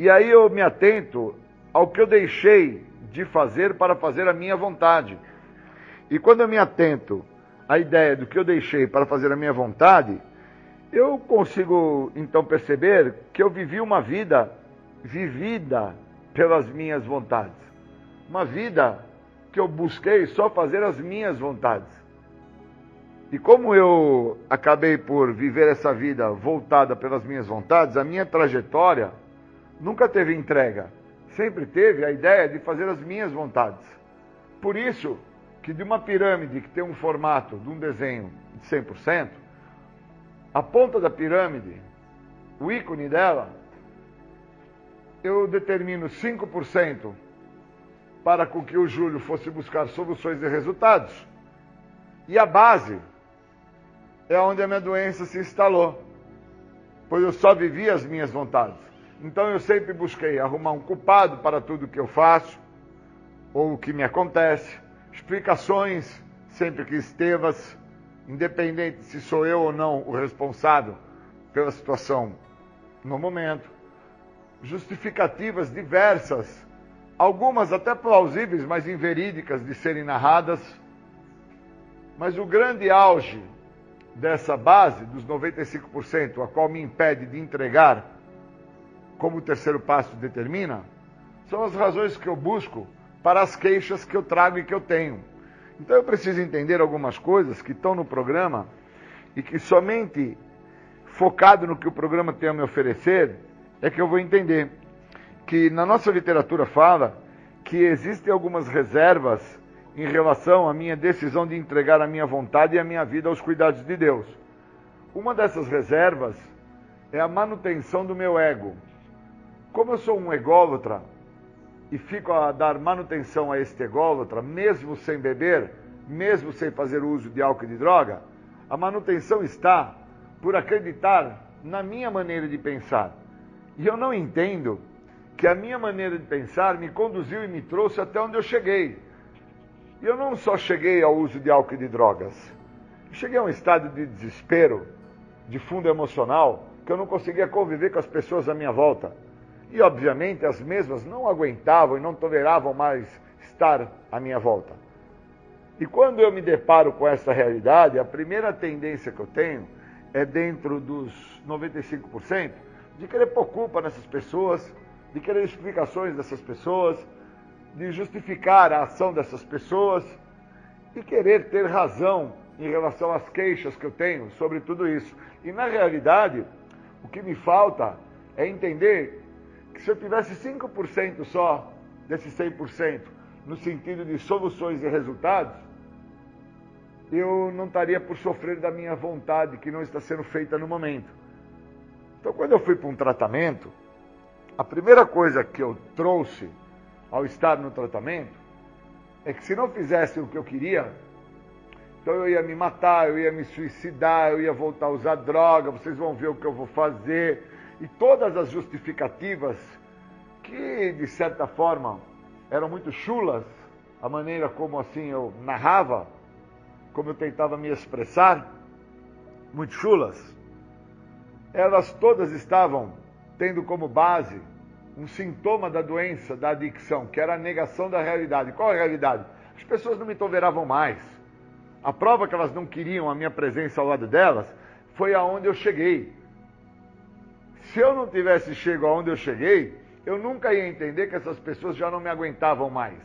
E aí eu me atento ao que eu deixei de fazer para fazer a minha vontade. E quando eu me atento à ideia do que eu deixei para fazer a minha vontade, eu consigo então perceber que eu vivi uma vida vivida pelas minhas vontades. Uma vida que eu busquei só fazer as minhas vontades. E como eu acabei por viver essa vida voltada pelas minhas vontades, a minha trajetória nunca teve entrega. Sempre teve a ideia de fazer as minhas vontades. Por isso que de uma pirâmide que tem um formato de um desenho de 100%, a ponta da pirâmide, o ícone dela, eu determino 5% para com que o Júlio fosse buscar soluções e resultados. E a base é onde a minha doença se instalou, pois eu só vivi as minhas vontades. Então eu sempre busquei arrumar um culpado para tudo que eu faço ou o que me acontece, explicações sempre que estevas, independente se sou eu ou não o responsável pela situação no momento, justificativas diversas, algumas até plausíveis, mas inverídicas de serem narradas. Mas o grande auge dessa base, dos 95%, a qual me impede de entregar, como o terceiro passo determina, são as razões que eu busco para as queixas que eu trago e que eu tenho. Então eu preciso entender algumas coisas que estão no programa e que somente focado no que o programa tem a me oferecer é que eu vou entender que na nossa literatura fala que existem algumas reservas em relação à minha decisão de entregar a minha vontade e a minha vida aos cuidados de Deus. Uma dessas reservas é a manutenção do meu ego. Como eu sou um ególatra e fico a dar manutenção a este ególatra, mesmo sem beber, mesmo sem fazer uso de álcool e de droga, a manutenção está por acreditar na minha maneira de pensar. E eu não entendo que a minha maneira de pensar me conduziu e me trouxe até onde eu cheguei. E eu não só cheguei ao uso de álcool e de drogas, cheguei a um estado de desespero, de fundo emocional, que eu não conseguia conviver com as pessoas à minha volta. E, obviamente, as mesmas não aguentavam e não toleravam mais estar à minha volta. E quando eu me deparo com essa realidade, a primeira tendência que eu tenho é dentro dos 95% de querer pôr culpa nessas pessoas, de querer explicações dessas pessoas, de justificar a ação dessas pessoas e querer ter razão em relação às queixas que eu tenho sobre tudo isso. E na realidade, o que me falta é entender que se eu tivesse 5% só desse 100%, no sentido de soluções e resultados, eu não estaria por sofrer da minha vontade que não está sendo feita no momento. Então, quando eu fui para um tratamento, a primeira coisa que eu trouxe ao estar no tratamento é que se não fizesse o que eu queria, então eu ia me matar, eu ia me suicidar, eu ia voltar a usar droga, vocês vão ver o que eu vou fazer. E todas as justificativas que, de certa forma, eram muito chulas, a maneira como assim eu narrava, como eu tentava me expressar, muito chulas, elas todas estavam tendo como base um sintoma da doença, da adicção, que era a negação da realidade. Qual a realidade? As pessoas não me toleravam mais. A prova que elas não queriam a minha presença ao lado delas foi aonde eu cheguei. Se eu não tivesse chego aonde eu cheguei, eu nunca ia entender que essas pessoas já não me aguentavam mais.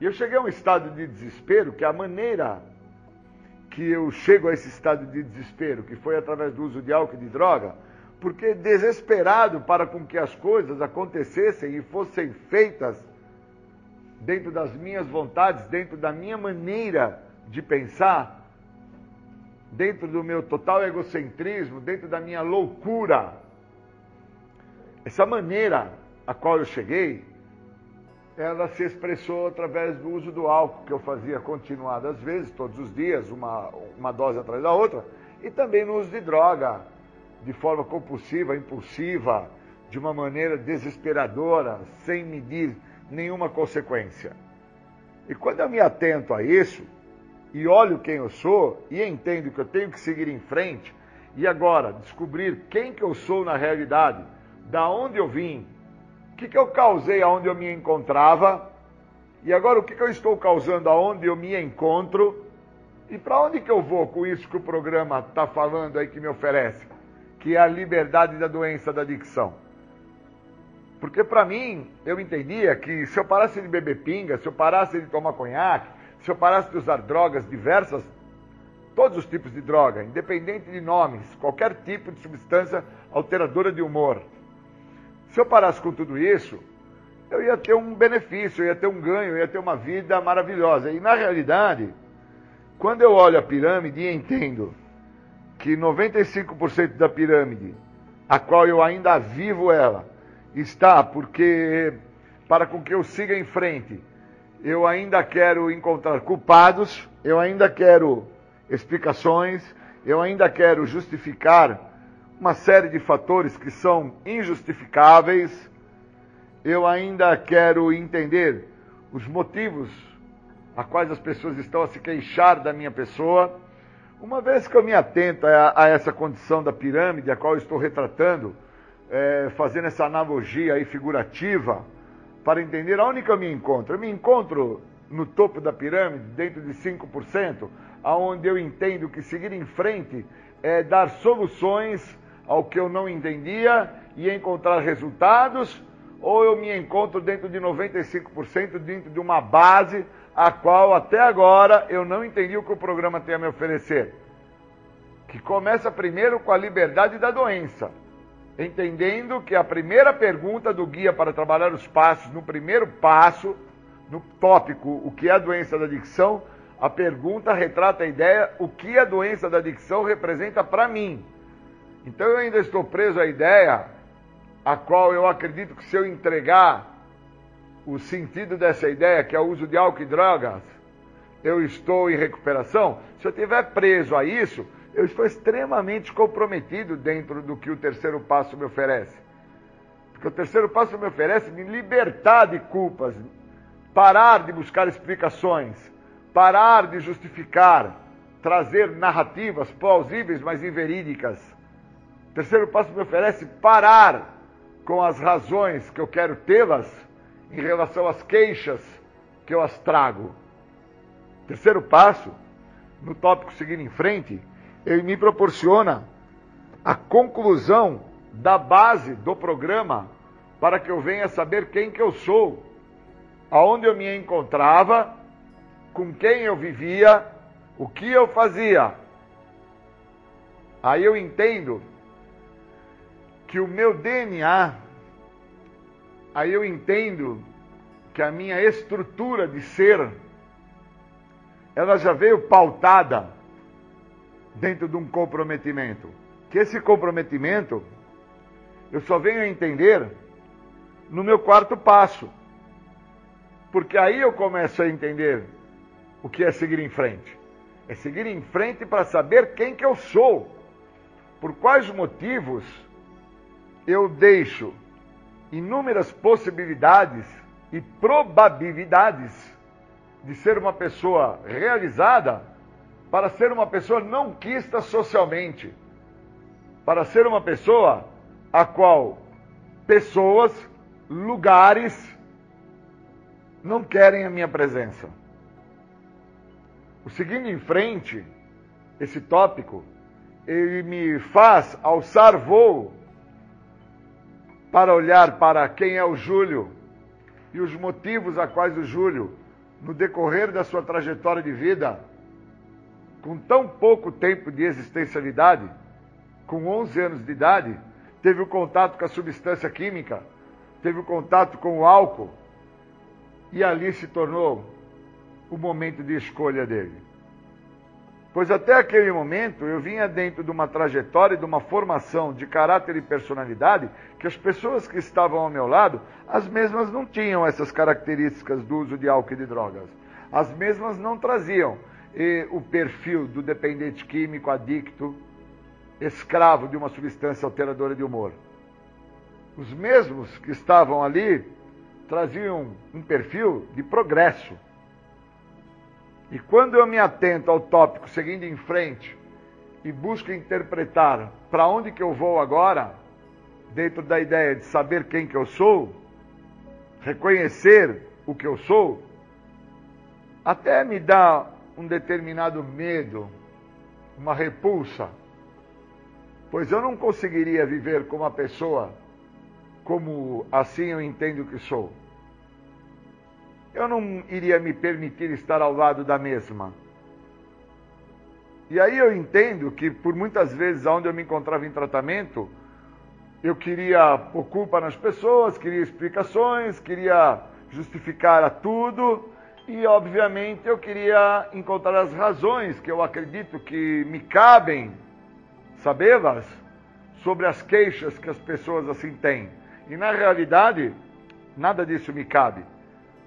E eu cheguei a um estado de desespero que a maneira que eu chego a esse estado de desespero, que foi através do uso de álcool e de droga, porque desesperado para com que as coisas acontecessem e fossem feitas dentro das minhas vontades, dentro da minha maneira de pensar, dentro do meu total egocentrismo, dentro da minha loucura. Essa maneira a qual eu cheguei, ela se expressou através do uso do álcool que eu fazia continuadas vezes, todos os dias, uma, uma dose atrás da outra, e também no uso de droga, de forma compulsiva, impulsiva, de uma maneira desesperadora, sem medir nenhuma consequência. E quando eu me atento a isso, e olho quem eu sou, e entendo que eu tenho que seguir em frente, e agora descobrir quem que eu sou na realidade, da onde eu vim, o que, que eu causei aonde eu me encontrava, e agora o que, que eu estou causando aonde eu me encontro, e para onde que eu vou com isso que o programa está falando aí que me oferece, que é a liberdade da doença da adicção. Porque para mim, eu entendia que se eu parasse de beber pinga, se eu parasse de tomar conhaque, se eu parasse de usar drogas diversas, todos os tipos de droga, independente de nomes, qualquer tipo de substância alteradora de humor, se eu parasse com tudo isso, eu ia ter um benefício, eu ia ter um ganho, eu ia ter uma vida maravilhosa. E na realidade, quando eu olho a pirâmide e entendo que 95% da pirâmide, a qual eu ainda vivo ela, está, porque para com que eu siga em frente, eu ainda quero encontrar culpados, eu ainda quero explicações, eu ainda quero justificar uma série de fatores que são injustificáveis, eu ainda quero entender os motivos a quais as pessoas estão a se queixar da minha pessoa. Uma vez que eu me atento a, a essa condição da pirâmide, a qual estou retratando, é, fazendo essa analogia aí figurativa, para entender aonde que eu me encontro. Eu me encontro no topo da pirâmide, dentro de 5%, aonde eu entendo que seguir em frente é dar soluções ao que eu não entendia e encontrar resultados, ou eu me encontro dentro de 95%, dentro de uma base a qual até agora eu não entendi o que o programa tem a me oferecer. Que começa primeiro com a liberdade da doença entendendo que a primeira pergunta do guia para trabalhar os passos, no primeiro passo, no tópico o que é a doença da adicção, a pergunta retrata a ideia o que a doença da adicção representa para mim. Então eu ainda estou preso à ideia a qual eu acredito que se eu entregar o sentido dessa ideia, que é o uso de álcool e drogas, eu estou em recuperação. Se eu estiver preso a isso, eu estou extremamente comprometido dentro do que o terceiro passo me oferece. Porque o terceiro passo me oferece me libertar de culpas, parar de buscar explicações, parar de justificar, trazer narrativas plausíveis, mas inverídicas. O terceiro passo me oferece parar com as razões que eu quero tê-las em relação às queixas que eu as trago. Terceiro passo, no tópico seguindo em frente, ele me proporciona a conclusão da base do programa para que eu venha saber quem que eu sou, aonde eu me encontrava, com quem eu vivia, o que eu fazia. Aí eu entendo que o meu DNA, aí eu entendo que a minha estrutura de ser, ela já veio pautada dentro de um comprometimento. Que esse comprometimento eu só venho a entender no meu quarto passo. Porque aí eu começo a entender o que é seguir em frente. É seguir em frente para saber quem que eu sou. Por quais motivos eu deixo inúmeras possibilidades e probabilidades de ser uma pessoa realizada para ser uma pessoa não quista socialmente, para ser uma pessoa a qual pessoas, lugares não querem a minha presença. O seguindo em frente, esse tópico, ele me faz alçar voo para olhar para quem é o Júlio e os motivos a quais o Júlio, no decorrer da sua trajetória de vida, com tão pouco tempo de existencialidade, com 11 anos de idade, teve o contato com a substância química, teve o contato com o álcool, e ali se tornou o momento de escolha dele. Pois até aquele momento eu vinha dentro de uma trajetória, de uma formação de caráter e personalidade, que as pessoas que estavam ao meu lado, as mesmas não tinham essas características do uso de álcool e de drogas. As mesmas não traziam e, o perfil do dependente químico, adicto, escravo de uma substância alteradora de humor. Os mesmos que estavam ali traziam um perfil de progresso e quando eu me atento ao tópico seguindo em frente e busco interpretar para onde que eu vou agora, dentro da ideia de saber quem que eu sou, reconhecer o que eu sou, até me dá um determinado medo, uma repulsa, pois eu não conseguiria viver como uma pessoa como assim eu entendo que sou eu não iria me permitir estar ao lado da mesma. E aí eu entendo que por muitas vezes onde eu me encontrava em tratamento, eu queria pôr culpa nas pessoas, queria explicações, queria justificar a tudo e obviamente eu queria encontrar as razões que eu acredito que me cabem sabê-las sobre as queixas que as pessoas assim têm. E na realidade, nada disso me cabe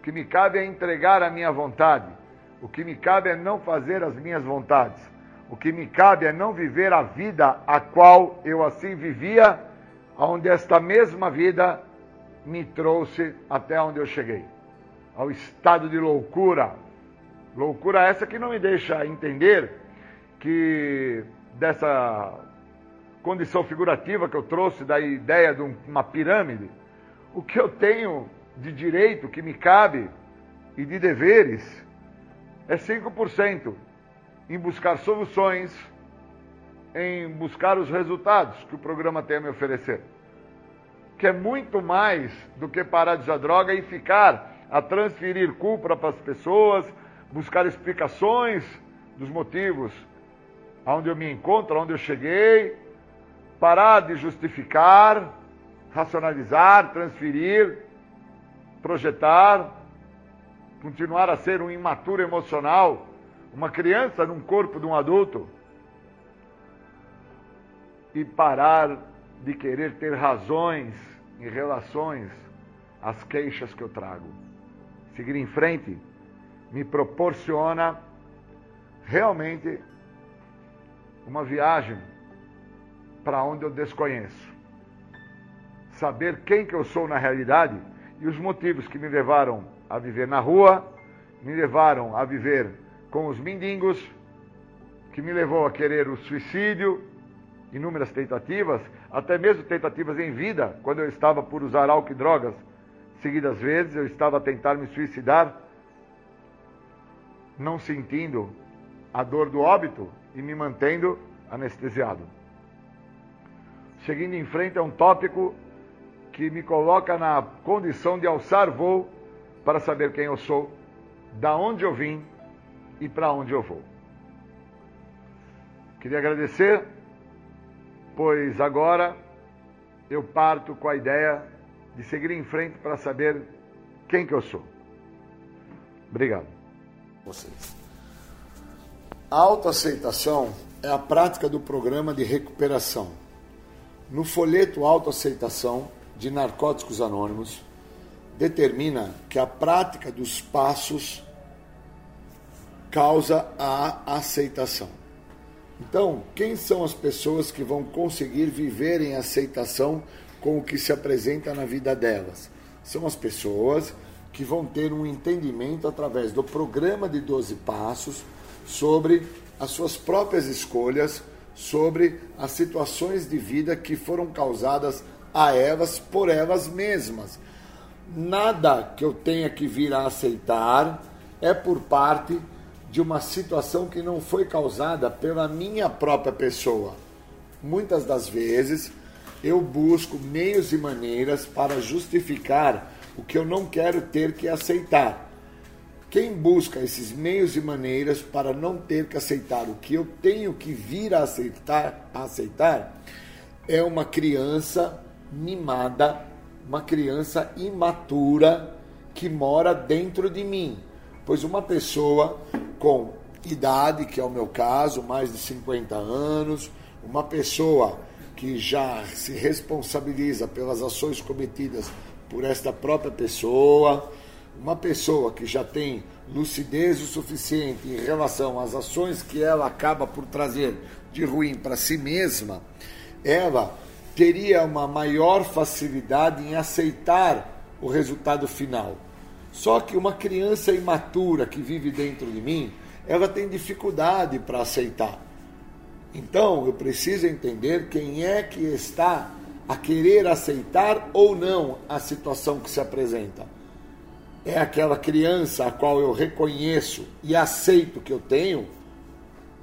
que me cabe é entregar a minha vontade. O que me cabe é não fazer as minhas vontades. O que me cabe é não viver a vida a qual eu assim vivia, onde esta mesma vida me trouxe até onde eu cheguei ao estado de loucura. Loucura essa que não me deixa entender que dessa condição figurativa que eu trouxe da ideia de uma pirâmide, o que eu tenho de direito que me cabe e de deveres é 5% em buscar soluções, em buscar os resultados que o programa tem a me oferecer. Que é muito mais do que parar de usar droga e ficar a transferir culpa para as pessoas, buscar explicações dos motivos aonde eu me encontro, aonde eu cheguei, parar de justificar, racionalizar, transferir projetar, continuar a ser um imaturo emocional, uma criança num corpo de um adulto, e parar de querer ter razões em relações às queixas que eu trago. Seguir em frente me proporciona realmente uma viagem para onde eu desconheço. Saber quem que eu sou na realidade e os motivos que me levaram a viver na rua, me levaram a viver com os mendigos, que me levou a querer o suicídio, inúmeras tentativas, até mesmo tentativas em vida, quando eu estava por usar álcool e drogas seguidas vezes, eu estava a tentar me suicidar, não sentindo a dor do óbito e me mantendo anestesiado. Seguindo em frente é um tópico que me coloca na condição de alçar voo para saber quem eu sou, da onde eu vim e para onde eu vou. Queria agradecer, pois agora eu parto com a ideia de seguir em frente para saber quem que eu sou. Obrigado. Vocês. A autoaceitação é a prática do programa de recuperação. No folheto Autoaceitação, de Narcóticos Anônimos determina que a prática dos passos causa a aceitação. Então, quem são as pessoas que vão conseguir viver em aceitação com o que se apresenta na vida delas? São as pessoas que vão ter um entendimento através do programa de 12 passos sobre as suas próprias escolhas, sobre as situações de vida que foram causadas a elas por elas mesmas. Nada que eu tenha que vir a aceitar é por parte de uma situação que não foi causada pela minha própria pessoa. Muitas das vezes eu busco meios e maneiras para justificar o que eu não quero ter que aceitar. Quem busca esses meios e maneiras para não ter que aceitar o que eu tenho que vir a aceitar, a aceitar é uma criança mimada, uma criança imatura que mora dentro de mim. Pois uma pessoa com idade, que é o meu caso, mais de 50 anos, uma pessoa que já se responsabiliza pelas ações cometidas por esta própria pessoa, uma pessoa que já tem lucidez o suficiente em relação às ações que ela acaba por trazer de ruim para si mesma, ela teria uma maior facilidade em aceitar o resultado final. Só que uma criança imatura que vive dentro de mim, ela tem dificuldade para aceitar. Então, eu preciso entender quem é que está a querer aceitar ou não a situação que se apresenta. É aquela criança a qual eu reconheço e aceito que eu tenho,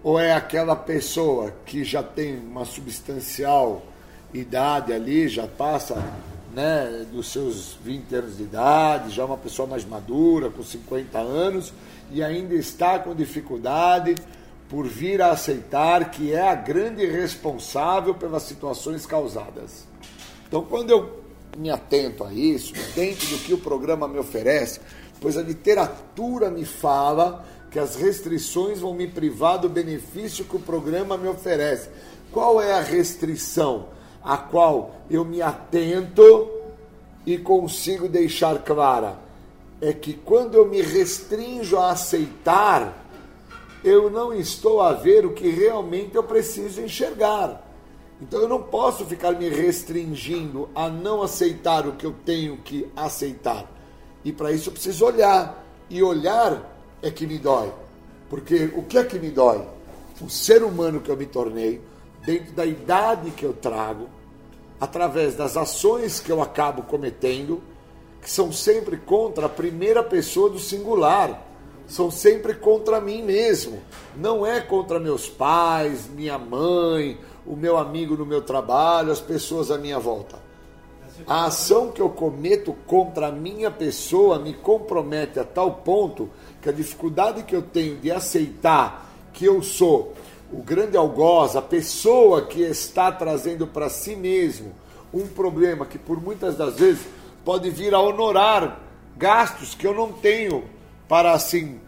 ou é aquela pessoa que já tem uma substancial idade ali, já passa né, dos seus 20 anos de idade, já é uma pessoa mais madura, com 50 anos, e ainda está com dificuldade por vir a aceitar que é a grande responsável pelas situações causadas. Então, quando eu me atento a isso, dentro do que o programa me oferece, pois a literatura me fala que as restrições vão me privar do benefício que o programa me oferece. Qual é a restrição a qual eu me atento e consigo deixar clara? É que quando eu me restringo a aceitar, eu não estou a ver o que realmente eu preciso enxergar. Então eu não posso ficar me restringindo a não aceitar o que eu tenho que aceitar. E para isso eu preciso olhar. E olhar é que me dói. Porque o que é que me dói? O ser humano que eu me tornei, dentro da idade que eu trago, através das ações que eu acabo cometendo, que são sempre contra a primeira pessoa do singular são sempre contra mim mesmo. Não é contra meus pais, minha mãe, o meu amigo no meu trabalho, as pessoas à minha volta. A ação que eu cometo contra a minha pessoa me compromete a tal ponto que a dificuldade que eu tenho de aceitar que eu sou o grande algoz, a pessoa que está trazendo para si mesmo um problema que por muitas das vezes pode vir a honorar gastos que eu não tenho para assim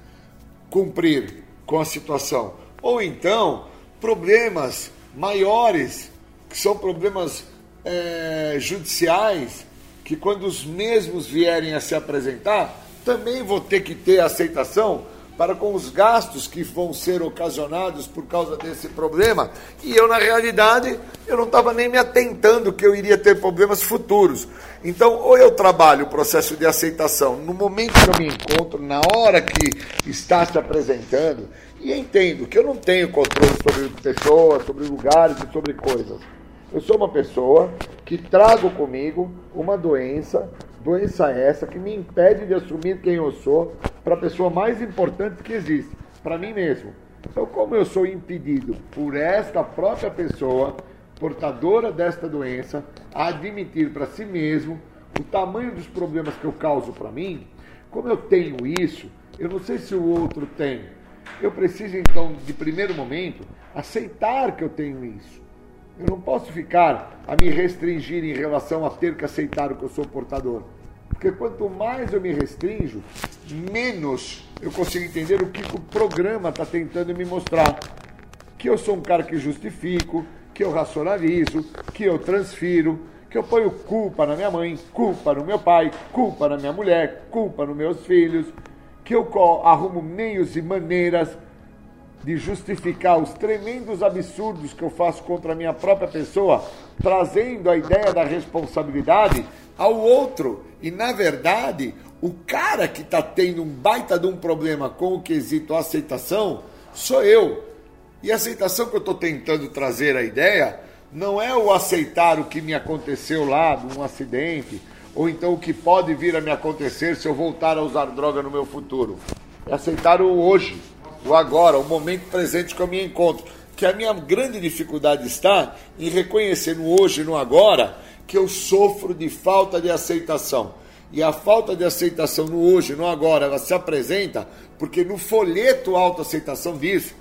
cumprir com a situação. Ou então, problemas maiores, que são problemas é, judiciais, que quando os mesmos vierem a se apresentar, também vou ter que ter aceitação para com os gastos que vão ser ocasionados por causa desse problema. E eu, na realidade, eu não estava nem me atentando que eu iria ter problemas futuros. Então, ou eu trabalho o processo de aceitação no momento que eu me encontro, na hora que está se apresentando, e entendo que eu não tenho controle sobre pessoas, sobre lugares e sobre coisas. Eu sou uma pessoa que trago comigo uma doença Doença essa que me impede de assumir quem eu sou para a pessoa mais importante que existe, para mim mesmo. Então, como eu sou impedido por esta própria pessoa, portadora desta doença, a admitir para si mesmo o tamanho dos problemas que eu causo para mim, como eu tenho isso, eu não sei se o outro tem. Eu preciso então, de primeiro momento, aceitar que eu tenho isso. Eu não posso ficar a me restringir em relação a ter que aceitar o que eu sou portador. Porque quanto mais eu me restringo, menos eu consigo entender o que o programa está tentando me mostrar. Que eu sou um cara que justifico, que eu racionalizo, que eu transfiro, que eu ponho culpa na minha mãe, culpa no meu pai, culpa na minha mulher, culpa nos meus filhos, que eu arrumo meios e maneiras de justificar os tremendos absurdos que eu faço contra a minha própria pessoa, trazendo a ideia da responsabilidade ao outro. E, na verdade, o cara que está tendo um baita de um problema com o quesito aceitação sou eu. E a aceitação que eu estou tentando trazer a ideia não é o aceitar o que me aconteceu lá, de um acidente, ou então o que pode vir a me acontecer se eu voltar a usar droga no meu futuro. É aceitar o hoje o agora, o momento presente que eu me encontro. que a minha grande dificuldade está em reconhecer no hoje no agora que eu sofro de falta de aceitação. E a falta de aceitação no hoje no agora, ela se apresenta porque no folheto autoaceitação diz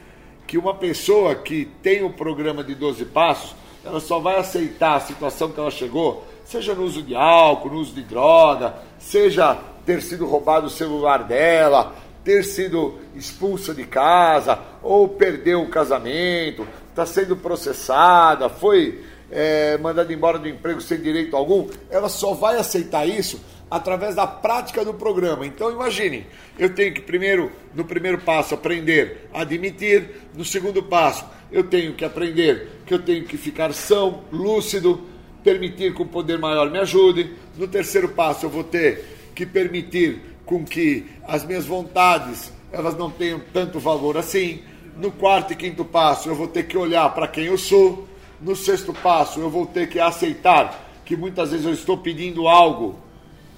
que uma pessoa que tem o programa de 12 passos, ela só vai aceitar a situação que ela chegou, seja no uso de álcool, no uso de droga, seja ter sido roubado o celular dela, ter sido expulsa de casa, ou perdeu o casamento, está sendo processada, foi é, mandada embora do emprego sem direito algum, ela só vai aceitar isso através da prática do programa. Então imagine, eu tenho que primeiro, no primeiro passo, aprender a admitir, no segundo passo, eu tenho que aprender que eu tenho que ficar são, lúcido, permitir que o poder maior me ajude. No terceiro passo, eu vou ter que permitir com que as minhas vontades elas não tenham tanto valor assim. No quarto e quinto passo, eu vou ter que olhar para quem eu sou. No sexto passo, eu vou ter que aceitar que muitas vezes eu estou pedindo algo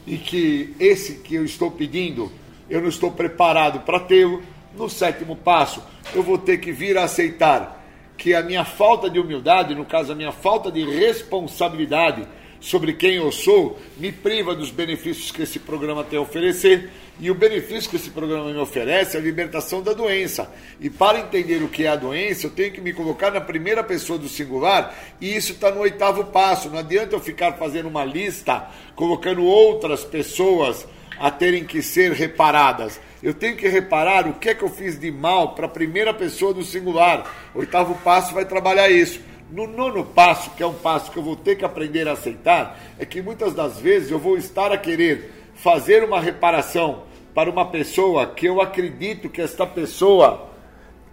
e que esse que eu estou pedindo, eu não estou preparado para tê-lo. No sétimo passo, eu vou ter que vir a aceitar que a minha falta de humildade, no caso, a minha falta de responsabilidade, sobre quem eu sou me priva dos benefícios que esse programa tem a oferecer. E o benefício que esse programa me oferece é a libertação da doença. E para entender o que é a doença, eu tenho que me colocar na primeira pessoa do singular, e isso está no oitavo passo. Não adianta eu ficar fazendo uma lista, colocando outras pessoas a terem que ser reparadas. Eu tenho que reparar o que é que eu fiz de mal para a primeira pessoa do singular. O oitavo passo vai trabalhar isso. No nono passo, que é um passo que eu vou ter que aprender a aceitar, é que muitas das vezes eu vou estar a querer fazer uma reparação para uma pessoa que eu acredito que esta pessoa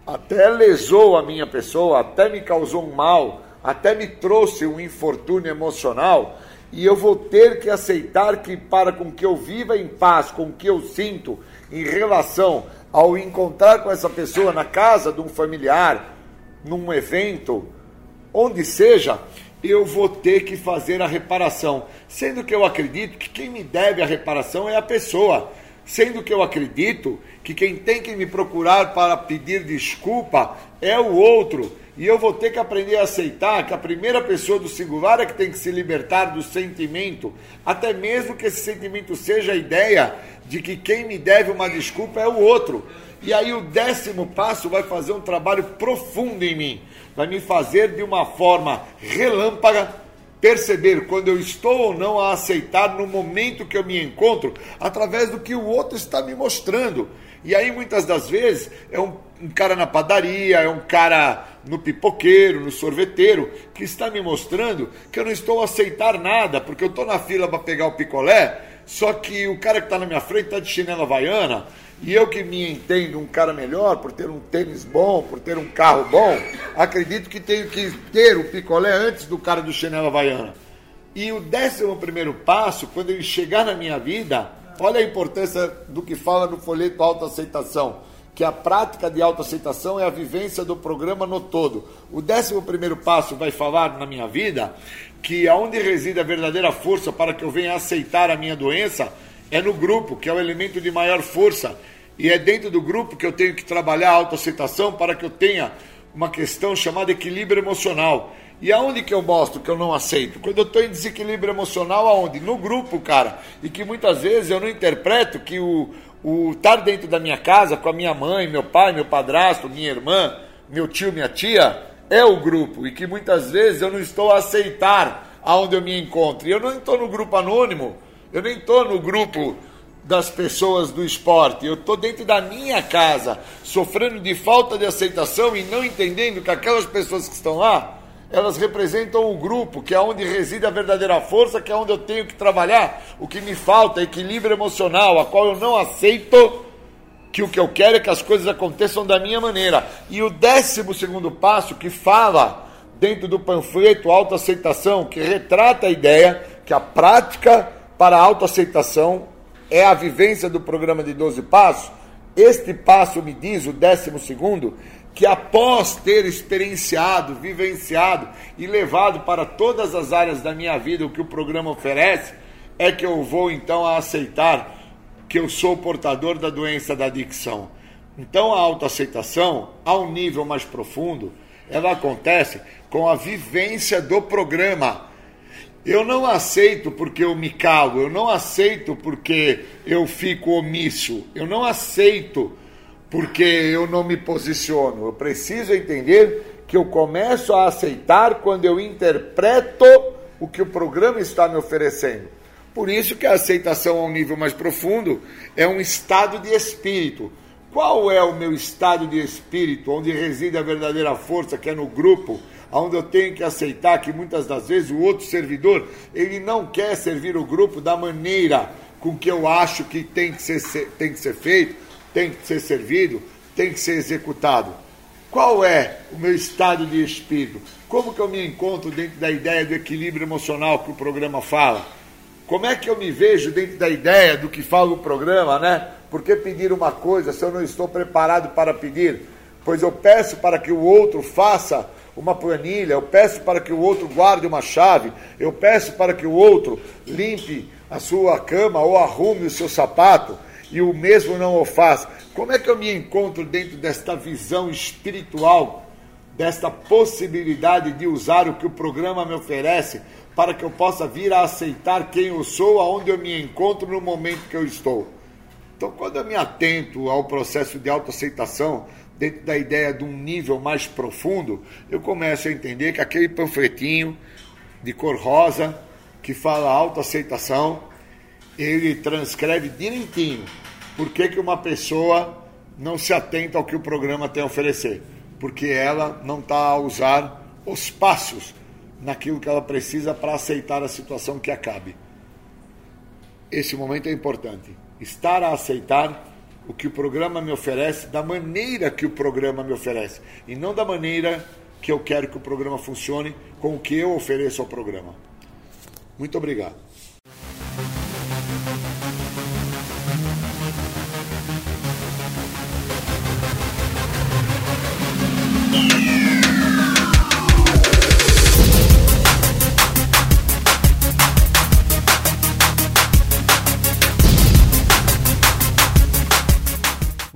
até lesou a minha pessoa, até me causou um mal, até me trouxe um infortúnio emocional, e eu vou ter que aceitar que para com que eu viva em paz com que eu sinto em relação ao encontrar com essa pessoa na casa de um familiar, num evento, onde seja, eu vou ter que fazer a reparação. Sendo que eu acredito que quem me deve a reparação é a pessoa. Sendo que eu acredito que quem tem que me procurar para pedir desculpa é o outro. E eu vou ter que aprender a aceitar que a primeira pessoa do singular é que tem que se libertar do sentimento, até mesmo que esse sentimento seja a ideia de que quem me deve uma desculpa é o outro. E aí o décimo passo vai fazer um trabalho profundo em mim vai me fazer de uma forma relâmpaga perceber quando eu estou ou não a aceitar no momento que eu me encontro, através do que o outro está me mostrando. E aí, muitas das vezes, é um, um, cara na padaria, é um cara no pipoqueiro, no sorveteiro, que está me mostrando que eu não estou a aceitar nada, porque eu estou na fila para pegar o picolé, só que o cara que está na minha frente está de chinela havaiana, e eu que me entendo um cara melhor, por ter um tênis bom, por ter um carro bom, acredito que tenho que ter o picolé antes do cara do chinelo havaiana. E o décimo primeiro passo, quando ele chegar na minha vida, olha a importância do que fala no folheto autoaceitação, que a prática de autoaceitação é a vivência do programa no todo. O décimo primeiro passo vai falar na minha vida que aonde reside a verdadeira força para que eu venha aceitar a minha doença é no grupo, que é o elemento de maior força e é dentro do grupo que eu tenho que trabalhar a autoaceitação para que eu tenha uma questão chamada equilíbrio emocional. E aonde que eu mostro que eu não aceito? Quando eu estou em desequilíbrio emocional, aonde? No grupo, cara. E que muitas vezes eu não interpreto que o, o estar dentro da minha casa com a minha mãe, meu pai, meu padrasto, minha irmã, meu tio, minha tia, é o grupo. E que muitas vezes eu não estou a aceitar aonde eu me encontro. E eu não estou no grupo anônimo, eu nem estou no grupo das pessoas do esporte. Eu estou dentro da minha casa, sofrendo de falta de aceitação e não entendendo que aquelas pessoas que estão lá, elas representam o grupo, que é onde reside a verdadeira força, que é onde eu tenho que trabalhar. O que me falta é equilíbrio emocional, a qual eu não aceito que o que eu quero é que as coisas aconteçam da minha maneira. E o décimo segundo passo que fala dentro do panfleto autoaceitação, que retrata a ideia que a prática para a autoaceitação é a vivência do programa de 12 passos, este passo me diz, o décimo segundo, que após ter experienciado, vivenciado e levado para todas as áreas da minha vida o que o programa oferece, é que eu vou então a aceitar que eu sou portador da doença da adicção. Então a autoaceitação, a um nível mais profundo, ela acontece com a vivência do programa. Eu não aceito porque eu me calo, eu não aceito porque eu fico omisso, eu não aceito porque eu não me posiciono. Eu preciso entender que eu começo a aceitar quando eu interpreto o que o programa está me oferecendo. Por isso que a aceitação a um nível mais profundo é um estado de espírito. Qual é o meu estado de espírito, onde reside a verdadeira força, que é no grupo, onde eu tenho que aceitar que muitas das vezes o outro servidor, ele não quer servir o grupo da maneira com que eu acho que tem que ser, tem que ser feito, tem que ser servido, tem que ser executado. Qual é o meu estado de espírito? Como que eu me encontro dentro da ideia do equilíbrio emocional que o programa fala? Como é que eu me vejo dentro da ideia do que fala o programa, né? Por que pedir uma coisa se eu não estou preparado para pedir? Pois eu peço para que o outro faça uma planilha, eu peço para que o outro guarde uma chave, eu peço para que o outro limpe a sua cama ou arrume o seu sapato e o mesmo não o faz. Como é que eu me encontro dentro desta visão espiritual, desta possibilidade de usar o que o programa me oferece para que eu possa vir a aceitar quem eu sou, aonde eu me encontro no momento que eu estou? Então, quando eu me atento ao processo de autoaceitação, dentro da ideia de um nível mais profundo, eu começo a entender que aquele panfletinho de cor rosa que fala autoaceitação, ele transcreve direitinho por que, que uma pessoa não se atenta ao que o programa tem a oferecer. Porque ela não está a usar os passos naquilo que ela precisa para aceitar a situação que acabe. Esse momento é importante estar a aceitar o que o programa me oferece da maneira que o programa me oferece e não da maneira que eu quero que o programa funcione com o que eu ofereço ao programa. Muito obrigado.